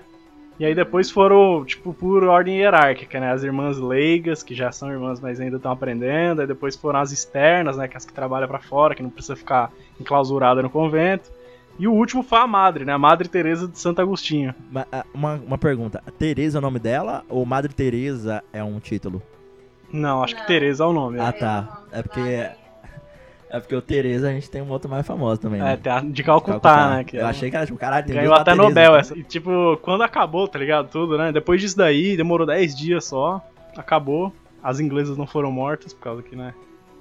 E aí depois foram, tipo, por ordem hierárquica, né? As irmãs leigas, que já são irmãs, mas ainda estão aprendendo. Aí depois foram as externas, né? Que é as que trabalham pra fora, que não precisa ficar enclausurada no convento. E o último foi a Madre, né? A Madre Teresa de Santo Agostinho. Ma- ah, Uma, uma pergunta. Tereza é o nome dela ou Madre Teresa é um título? Não, acho Não. que Teresa é o nome. Ah, é. tá. É porque- É porque o Tereza a gente tem um outro mais famoso também, É, né? tem a de Calcutá, né? Que Eu é- achei que era tipo, caralho, tem Ganhou até Tereza, Nobel então. essa. E tipo, quando acabou, tá ligado? Tudo, né? Depois disso daí, demorou 10 dias só. Acabou. As inglesas não foram mortas, por causa que, né?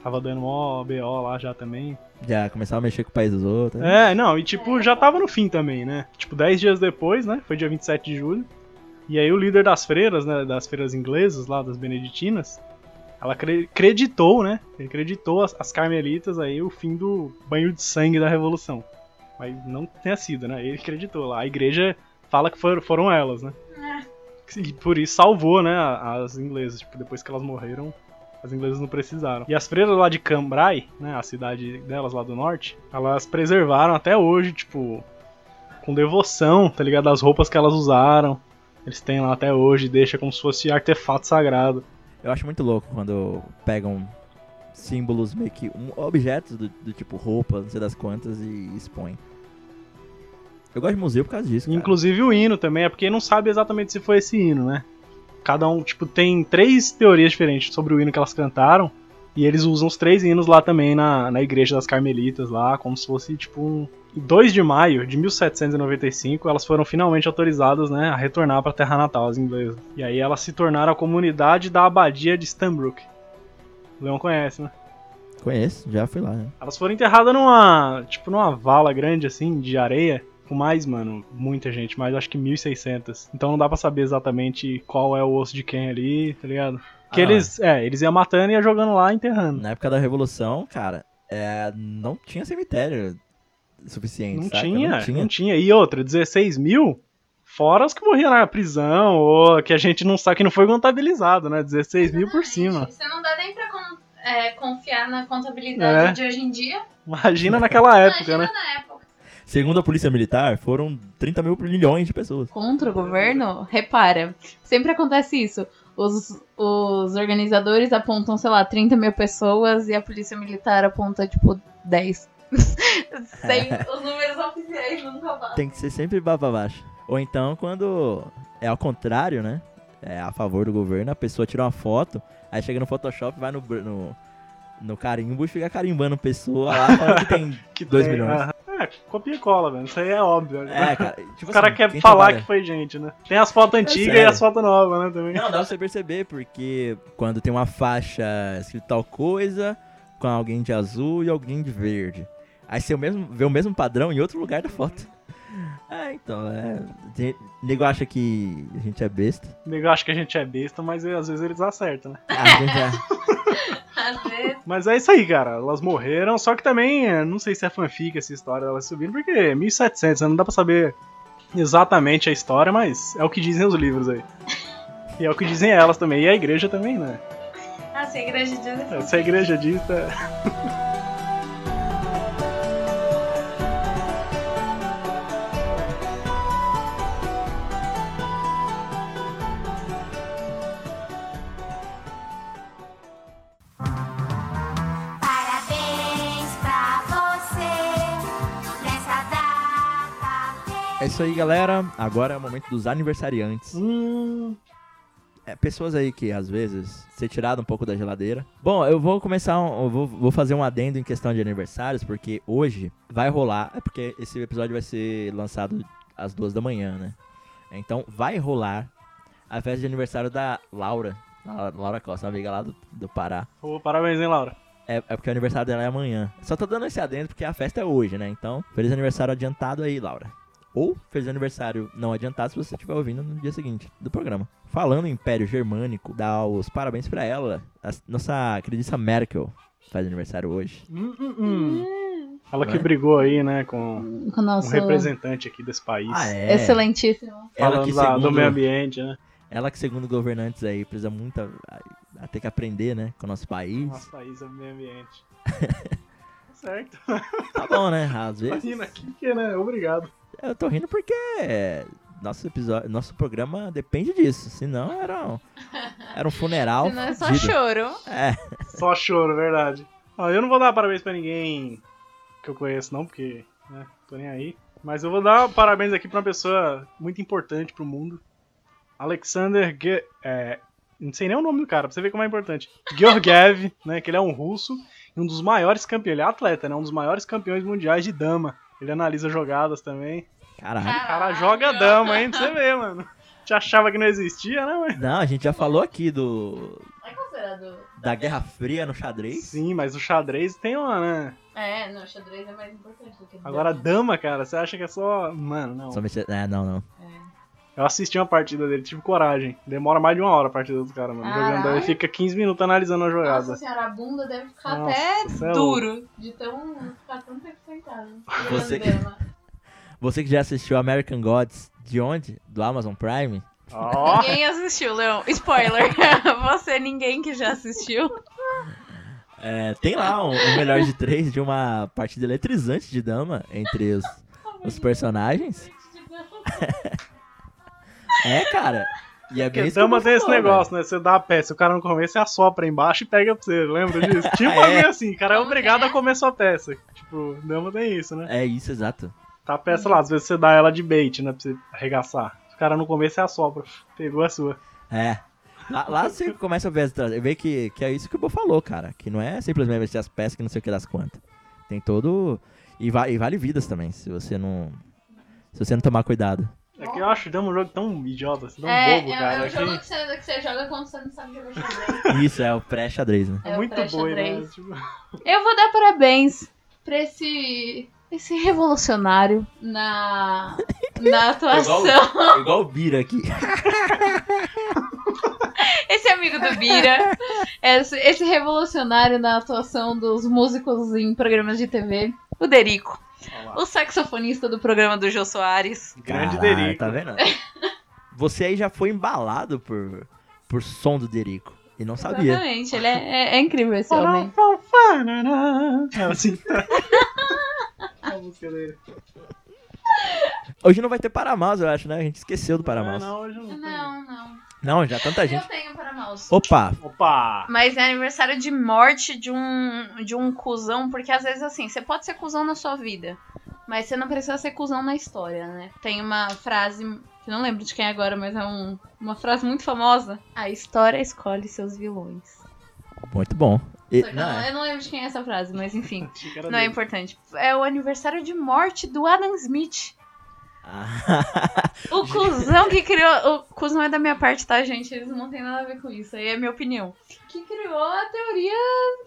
Tava dando mó BO lá já também. Já começava a mexer com o país dos outros. É, não, e tipo, já tava no fim também, né? Tipo, 10 dias depois, né? Foi dia 27 de julho. E aí o líder das freiras, né? Das freiras inglesas lá, das beneditinas, ela acre- acreditou, né? Ele acreditou as, as carmelitas aí o fim do banho de sangue da revolução. Mas não tenha sido, né? Ele acreditou lá. A igreja fala que foram, foram elas, né? E por isso salvou, né? As inglesas. Tipo, depois que elas morreram, as inglesas não precisaram. E as freiras lá de Cambrai, né? A cidade delas lá do norte, elas preservaram até hoje, tipo, com devoção, tá ligado? As roupas que elas usaram. Eles têm lá até hoje, deixa como se fosse artefato sagrado. Eu acho muito louco quando pegam símbolos meio que um, objetos do, do tipo roupa, não sei das quantas, e expõem. Eu gosto de museu por causa disso. cara. Inclusive o hino também, é porque não sabe exatamente se foi esse hino, né? Cada um, tipo, tem três teorias diferentes sobre o hino que elas cantaram. E eles usam os três hinos lá também na, na igreja das Carmelitas, lá, como se fosse, tipo, um. Em 2 de maio de 1795, elas foram finalmente autorizadas, né, a retornar pra terra natal, as inglesas. E aí elas se tornaram a comunidade da abadia de Stanbrook. O Leon conhece, né? Conheço, já fui lá. Né? Elas foram enterradas numa, tipo, numa vala grande, assim, de areia. Com mais, mano, muita gente, mais acho que 1600. Então não dá pra saber exatamente qual é o osso de quem ali, tá ligado? Que Ah. eles, é, eles iam matando e iam jogando lá, enterrando. Na época da Revolução, cara, é, não tinha cemitério suficiente. Não tinha, não tinha. não tinha. E outra, 16 mil, fora os que morriam na prisão, ou que a gente não sabe que não foi contabilizado, né? 16 mil por cima. Você não dá nem pra con- é, confiar na contabilidade É. de hoje em dia. Imagina naquela época, Imagina né? na época. Segundo a Polícia Militar, foram 30 mil milhões de pessoas. Contra o governo, repara, sempre acontece isso. Os, os organizadores apontam, sei lá, 30 mil pessoas e a polícia militar aponta, tipo, 10. Sem, os números oficiais nunca batem. Tem que ser sempre baba abaixo. Ou então, quando é ao contrário, né? É a favor do governo, a pessoa tira uma foto, aí chega no Photoshop, vai no, no, no carimbo e fica carimbando pessoa lá falando que tem Que Dois tem, milhões. aham. É, copia e cola, velho. Isso aí é óbvio. né? É, cara. Tipo O cara assim, quer falar trabalha- que foi gente, né? Tem as fotos antigas e sério. as fotos novas, né, também. Não, dá pra você perceber, porque quando tem uma faixa escrito tal coisa, com alguém de azul e alguém de verde. Aí você vê o mesmo padrão em outro lugar da foto. É, então, é. Nego acha que a gente é besta. O nego acha que a gente é besta, mas é, às vezes eles acertam, né? A gente é. Às vezes. Mas é isso aí, cara. Elas morreram, só que também, é, não sei se é fanfic essa história delas subindo, porque é 1700, né? não dá pra saber exatamente a história, mas é o que dizem os livros aí. E é o que dizem elas também, e a igreja também, né? Ah, se a igreja diz. Se a igreja diz, tá... É isso aí, galera. Agora é o momento dos aniversariantes. Hum, É, pessoas aí que às vezes ser tirado um pouco da geladeira. Bom, eu vou começar, um- eu vou, vou fazer um adendo em questão de aniversários, porque hoje vai rolar, é porque esse episódio vai ser lançado às duas da manhã, né? Então vai rolar a festa de aniversário da Laura, Laura Costa, uma amiga lá do, do Pará. pô, parabéns, hein, Laura? É, é porque o aniversário dela é amanhã. Só tô dando esse adendo porque a festa é hoje, né? Então, feliz aniversário adiantado aí, Laura. Ou feliz aniversário não adiantado se você estiver ouvindo no dia seguinte do programa. Falando em Império Germânico, dá os parabéns pra ela. A nossa queridíssima Merkel faz aniversário hoje. Hum, hum, hum. Ela que Né? brigou aí, né, com Com o um nosso representante aqui desse país. é? excelentíssimo. Ela que, da- do segundo, meio ambiente, né? ela que, segundo governantes aí, precisa muito a, a- a ter que aprender, né, com o nosso país. Nosso país é o meio ambiente. Tá certo. Tá bom, né? Às vezes. Imagina aqui que, né? Obrigado. Eu tô rindo porque nosso episódio, nosso programa depende disso. Senão era um, era um funeral. Senão é só fudido. choro. É, Só choro, verdade. Ó, eu não vou dar parabéns pra ninguém que eu conheço, não, porque, né, tô nem aí. Mas eu vou dar parabéns aqui pra uma pessoa muito importante pro mundo. Alexander Ge é, não sei nem o nome do cara, pra você ver como é importante. Georgiev, né? Que ele é um russo e um dos maiores campeões. Ele é atleta, né? Um dos maiores campeões mundiais de dama. Ele analisa jogadas também. Caralho. O cara joga dama, hein? Pra você ver, mano. Te achava que não existia, né, mano? Não, a gente já falou aqui do É considerado. da Guerra Fria no xadrez. Sim, mas o xadrez tem uma, né? É, não, xadrez é mais importante do que. Agora, dama. cara, você acha que é só. Mano, não. Só mexer- É, não, não. É. Eu assisti uma partida dele, tive coragem. Demora mais de uma hora a partida dos caras, mano. Jogando, ele fica 15 minutos analisando a Nossa jogada. senhora, a bunda deve ficar Nossa, até é duro. De tão. ficar tão tempo sentado. Você- dama. Você que já assistiu American Gods, de onde? Do Amazon Prime? Ó, Ninguém assistiu, Leão. Spoiler. Você, ninguém que já assistiu. É, tem lá um, um melhor de três de uma partida eletrizante de dama entre os, os personagens. É, cara. E é bem porque isso que dama eu tem esse falou, negócio, né? Você dá a peça, o cara não come, você assopra embaixo e pega pra você. Lembra disso? Tipo É. assim, o cara é obrigado é? a comer sua peça. Tipo, dama tem isso, né? velho. É isso, exato. Tá a peça lá, às vezes você dá ela de bait, né? Pra você arregaçar. Se o cara não comer, você assopra. Pegou a sua. É. Lá, lá você começa a ver, as tra- ver que, que é isso que o Bo falou, cara. Que não é simplesmente vestir as peças que não sei o que das quantas. Tem todo. E, va- e vale vidas também, se você não. Se você não tomar cuidado. É que eu acho dama um jogo tão idiota, assim, tão é, bobo, é, cara. é o que jogo que você, que você joga quando você não sabe jogar xadrez. Isso, é o pré-xadrez, né? É, É o muito boi, né? Tipo, Eu vou dar parabéns pra esse. Esse revolucionário na. Na atuação. Igual o Bira aqui. Esse amigo do Bira. Esse, esse revolucionário na atuação dos músicos em programas de TV. O Derico. O saxofonista do programa do Jô Soares. Grande Derico. Tá vendo? Você aí já foi embalado por, por som do Derico. E não sabia. Exatamente. Ele é, é- é incrível esse homem. É assim. a música dele. Hoje não vai ter Paramouse, eu acho, né? A gente esqueceu do Paramouse. Não, hoje não. tem. Não, não. Já tanta Eu gente. tenho para mouse. Opa! Opa! Mas é aniversário de morte de um, de um cuzão, porque às vezes assim, você pode ser cuzão na sua vida, mas você não precisa ser cuzão na história, né? Tem uma frase, que eu não lembro de quem é agora, mas é um- uma frase muito famosa. A história escolhe seus vilões. Muito bom. E- eu, não, não, é. eu não lembro de quem é essa frase, mas enfim, não é importante. É o aniversário de morte do Adam Smith. O cuzão que criou. O cuzão é da minha parte, tá, gente? Eles não tem nada a ver com isso. Aí é minha opinião. Que criou a teoria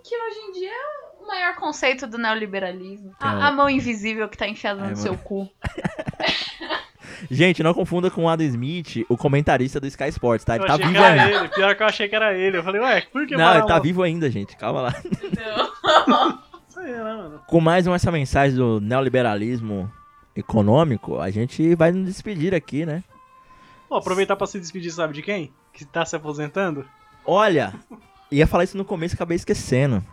que hoje em dia é o maior conceito do neoliberalismo. É o- A, a mão invisível que tá enfiada Ai, no seu cu. Gente, não confunda com o Adam Smith, o comentarista do Sky Sports, tá? Ele Eu tá vivo ainda. ele. Pior que eu achei que era ele. Eu falei, ué, por que Não, ele tá vivo ainda, gente. Calma lá. Não. Isso aí, né, mano? Com mais uma essa mensagem do neoliberalismo econômico, a gente vai nos despedir aqui, né? Pô, aproveitar pra se despedir, sabe de quem? Que tá se aposentando? Olha, ia falar isso no começo e acabei esquecendo.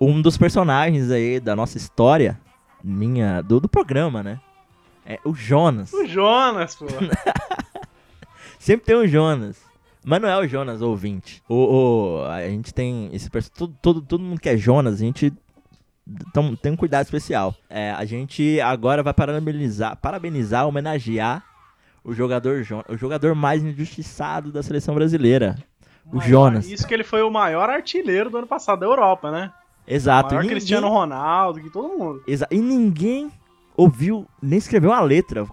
Um dos personagens aí da nossa história, minha, do, do programa, né? É o Jonas. O Jonas, pô. Sempre tem o Jonas. Mas não é o Jonas ouvinte. O, o- a gente tem esse todo, todo, todo mundo que é Jonas, a gente tão- tem um cuidado especial. É, a gente agora vai parabenizar, parabenizar, homenagear o jogador o jogador mais injustiçado da seleção brasileira. O Maior- Jonas. Isso que ele foi o maior artilheiro do ano passado da Europa, né? Exato. o maior ninguém- Cristiano Ronaldo, que todo mundo. Exa- e ninguém ouviu, nem escreveu uma letra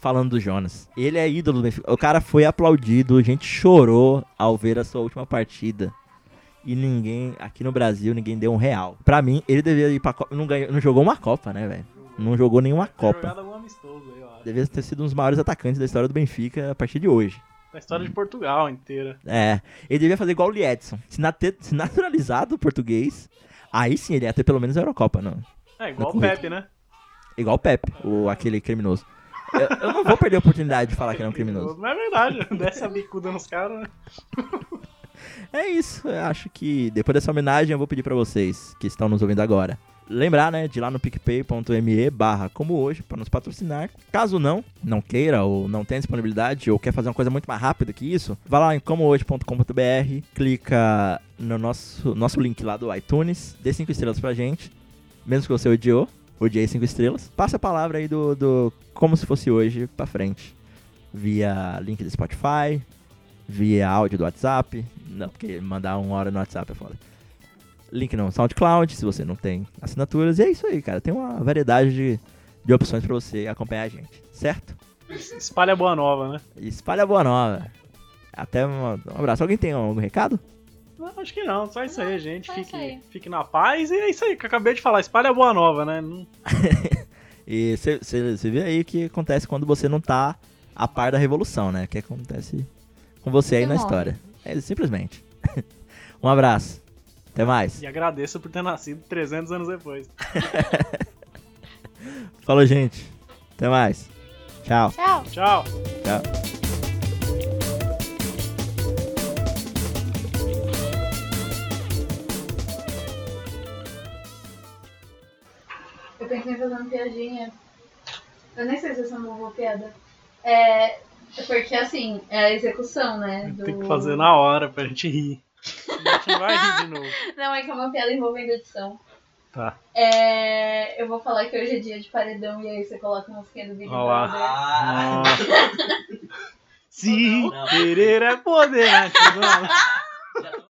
falando do Jonas. Ele é ídolo do Benfica. O cara foi aplaudido, a gente chorou ao ver a sua última partida. E ninguém, aqui no Brasil, ninguém deu um real. Pra mim, ele deveria ir pra Copa. Não, ganhou, não jogou uma Copa, né, velho? Não jogou nenhuma Copa. Devia ter sido um dos maiores atacantes da história do Benfica a partir de hoje. Da história de Portugal inteira. É, ele devia fazer igual o Liedson. Se, nate- se naturalizado o português, aí sim ele ia ter pelo menos a Eurocopa, não. É, igual o Pepe, né? Igual o Pepe, o, aquele criminoso. Eu, eu não vou perder a oportunidade de falar que ele é um criminoso. Não é verdade. Desce a bicuda nos caras, né? É isso, eu acho que depois dessa homenagem eu vou pedir pra vocês que estão nos ouvindo agora. Lembrar, né, de ir lá no picpay.me barra como hoje para nos patrocinar. Caso não, não queira ou não tenha disponibilidade ou quer fazer uma coisa muito mais rápida que isso, vá lá em comohoje.com.br, clica no nosso, nosso link lá do iTunes, dê cinco estrelas pra gente, mesmo que você odiou, Odiei 5 estrelas. Passa a palavra aí do, do como se fosse hoje pra frente. Via link do Spotify, via áudio do WhatsApp. Não, porque mandar uma hora no WhatsApp é foda. Link no SoundCloud, se você não tem assinaturas. E é isso aí, cara. Tem uma variedade de, de opções pra você acompanhar a gente, certo? Espalha a boa nova, né? Espalha a boa nova. Até um, um abraço. Alguém tem algum recado? Não, acho que não, só isso aí, gente. Fique, aí. fique na paz e é isso aí que eu acabei de falar. Espalha a boa nova, né? Não- E você vê aí o que acontece quando você não tá a par da revolução, né? O que acontece com você aí na história. É simplesmente. um abraço. Até mais. E agradeço por ter nascido 300 anos depois. Falou, gente. Até mais. Tchau. Tchau. Tchau! Tchau. Eu pensei em fazer uma piadinha. Eu nem sei se essa é uma boa piada. É. é Porque assim, é a execução, né? Do... Tem que fazer na hora pra gente rir. A gente não vai rir de novo. Não, é que é uma piada envolvendo edição. Tá. É, eu vou falar que hoje é dia de paredão e aí você coloca a musiquinha do Big Olá. Brother. Ah, Nossa. Se querer é poder, né? Vamos.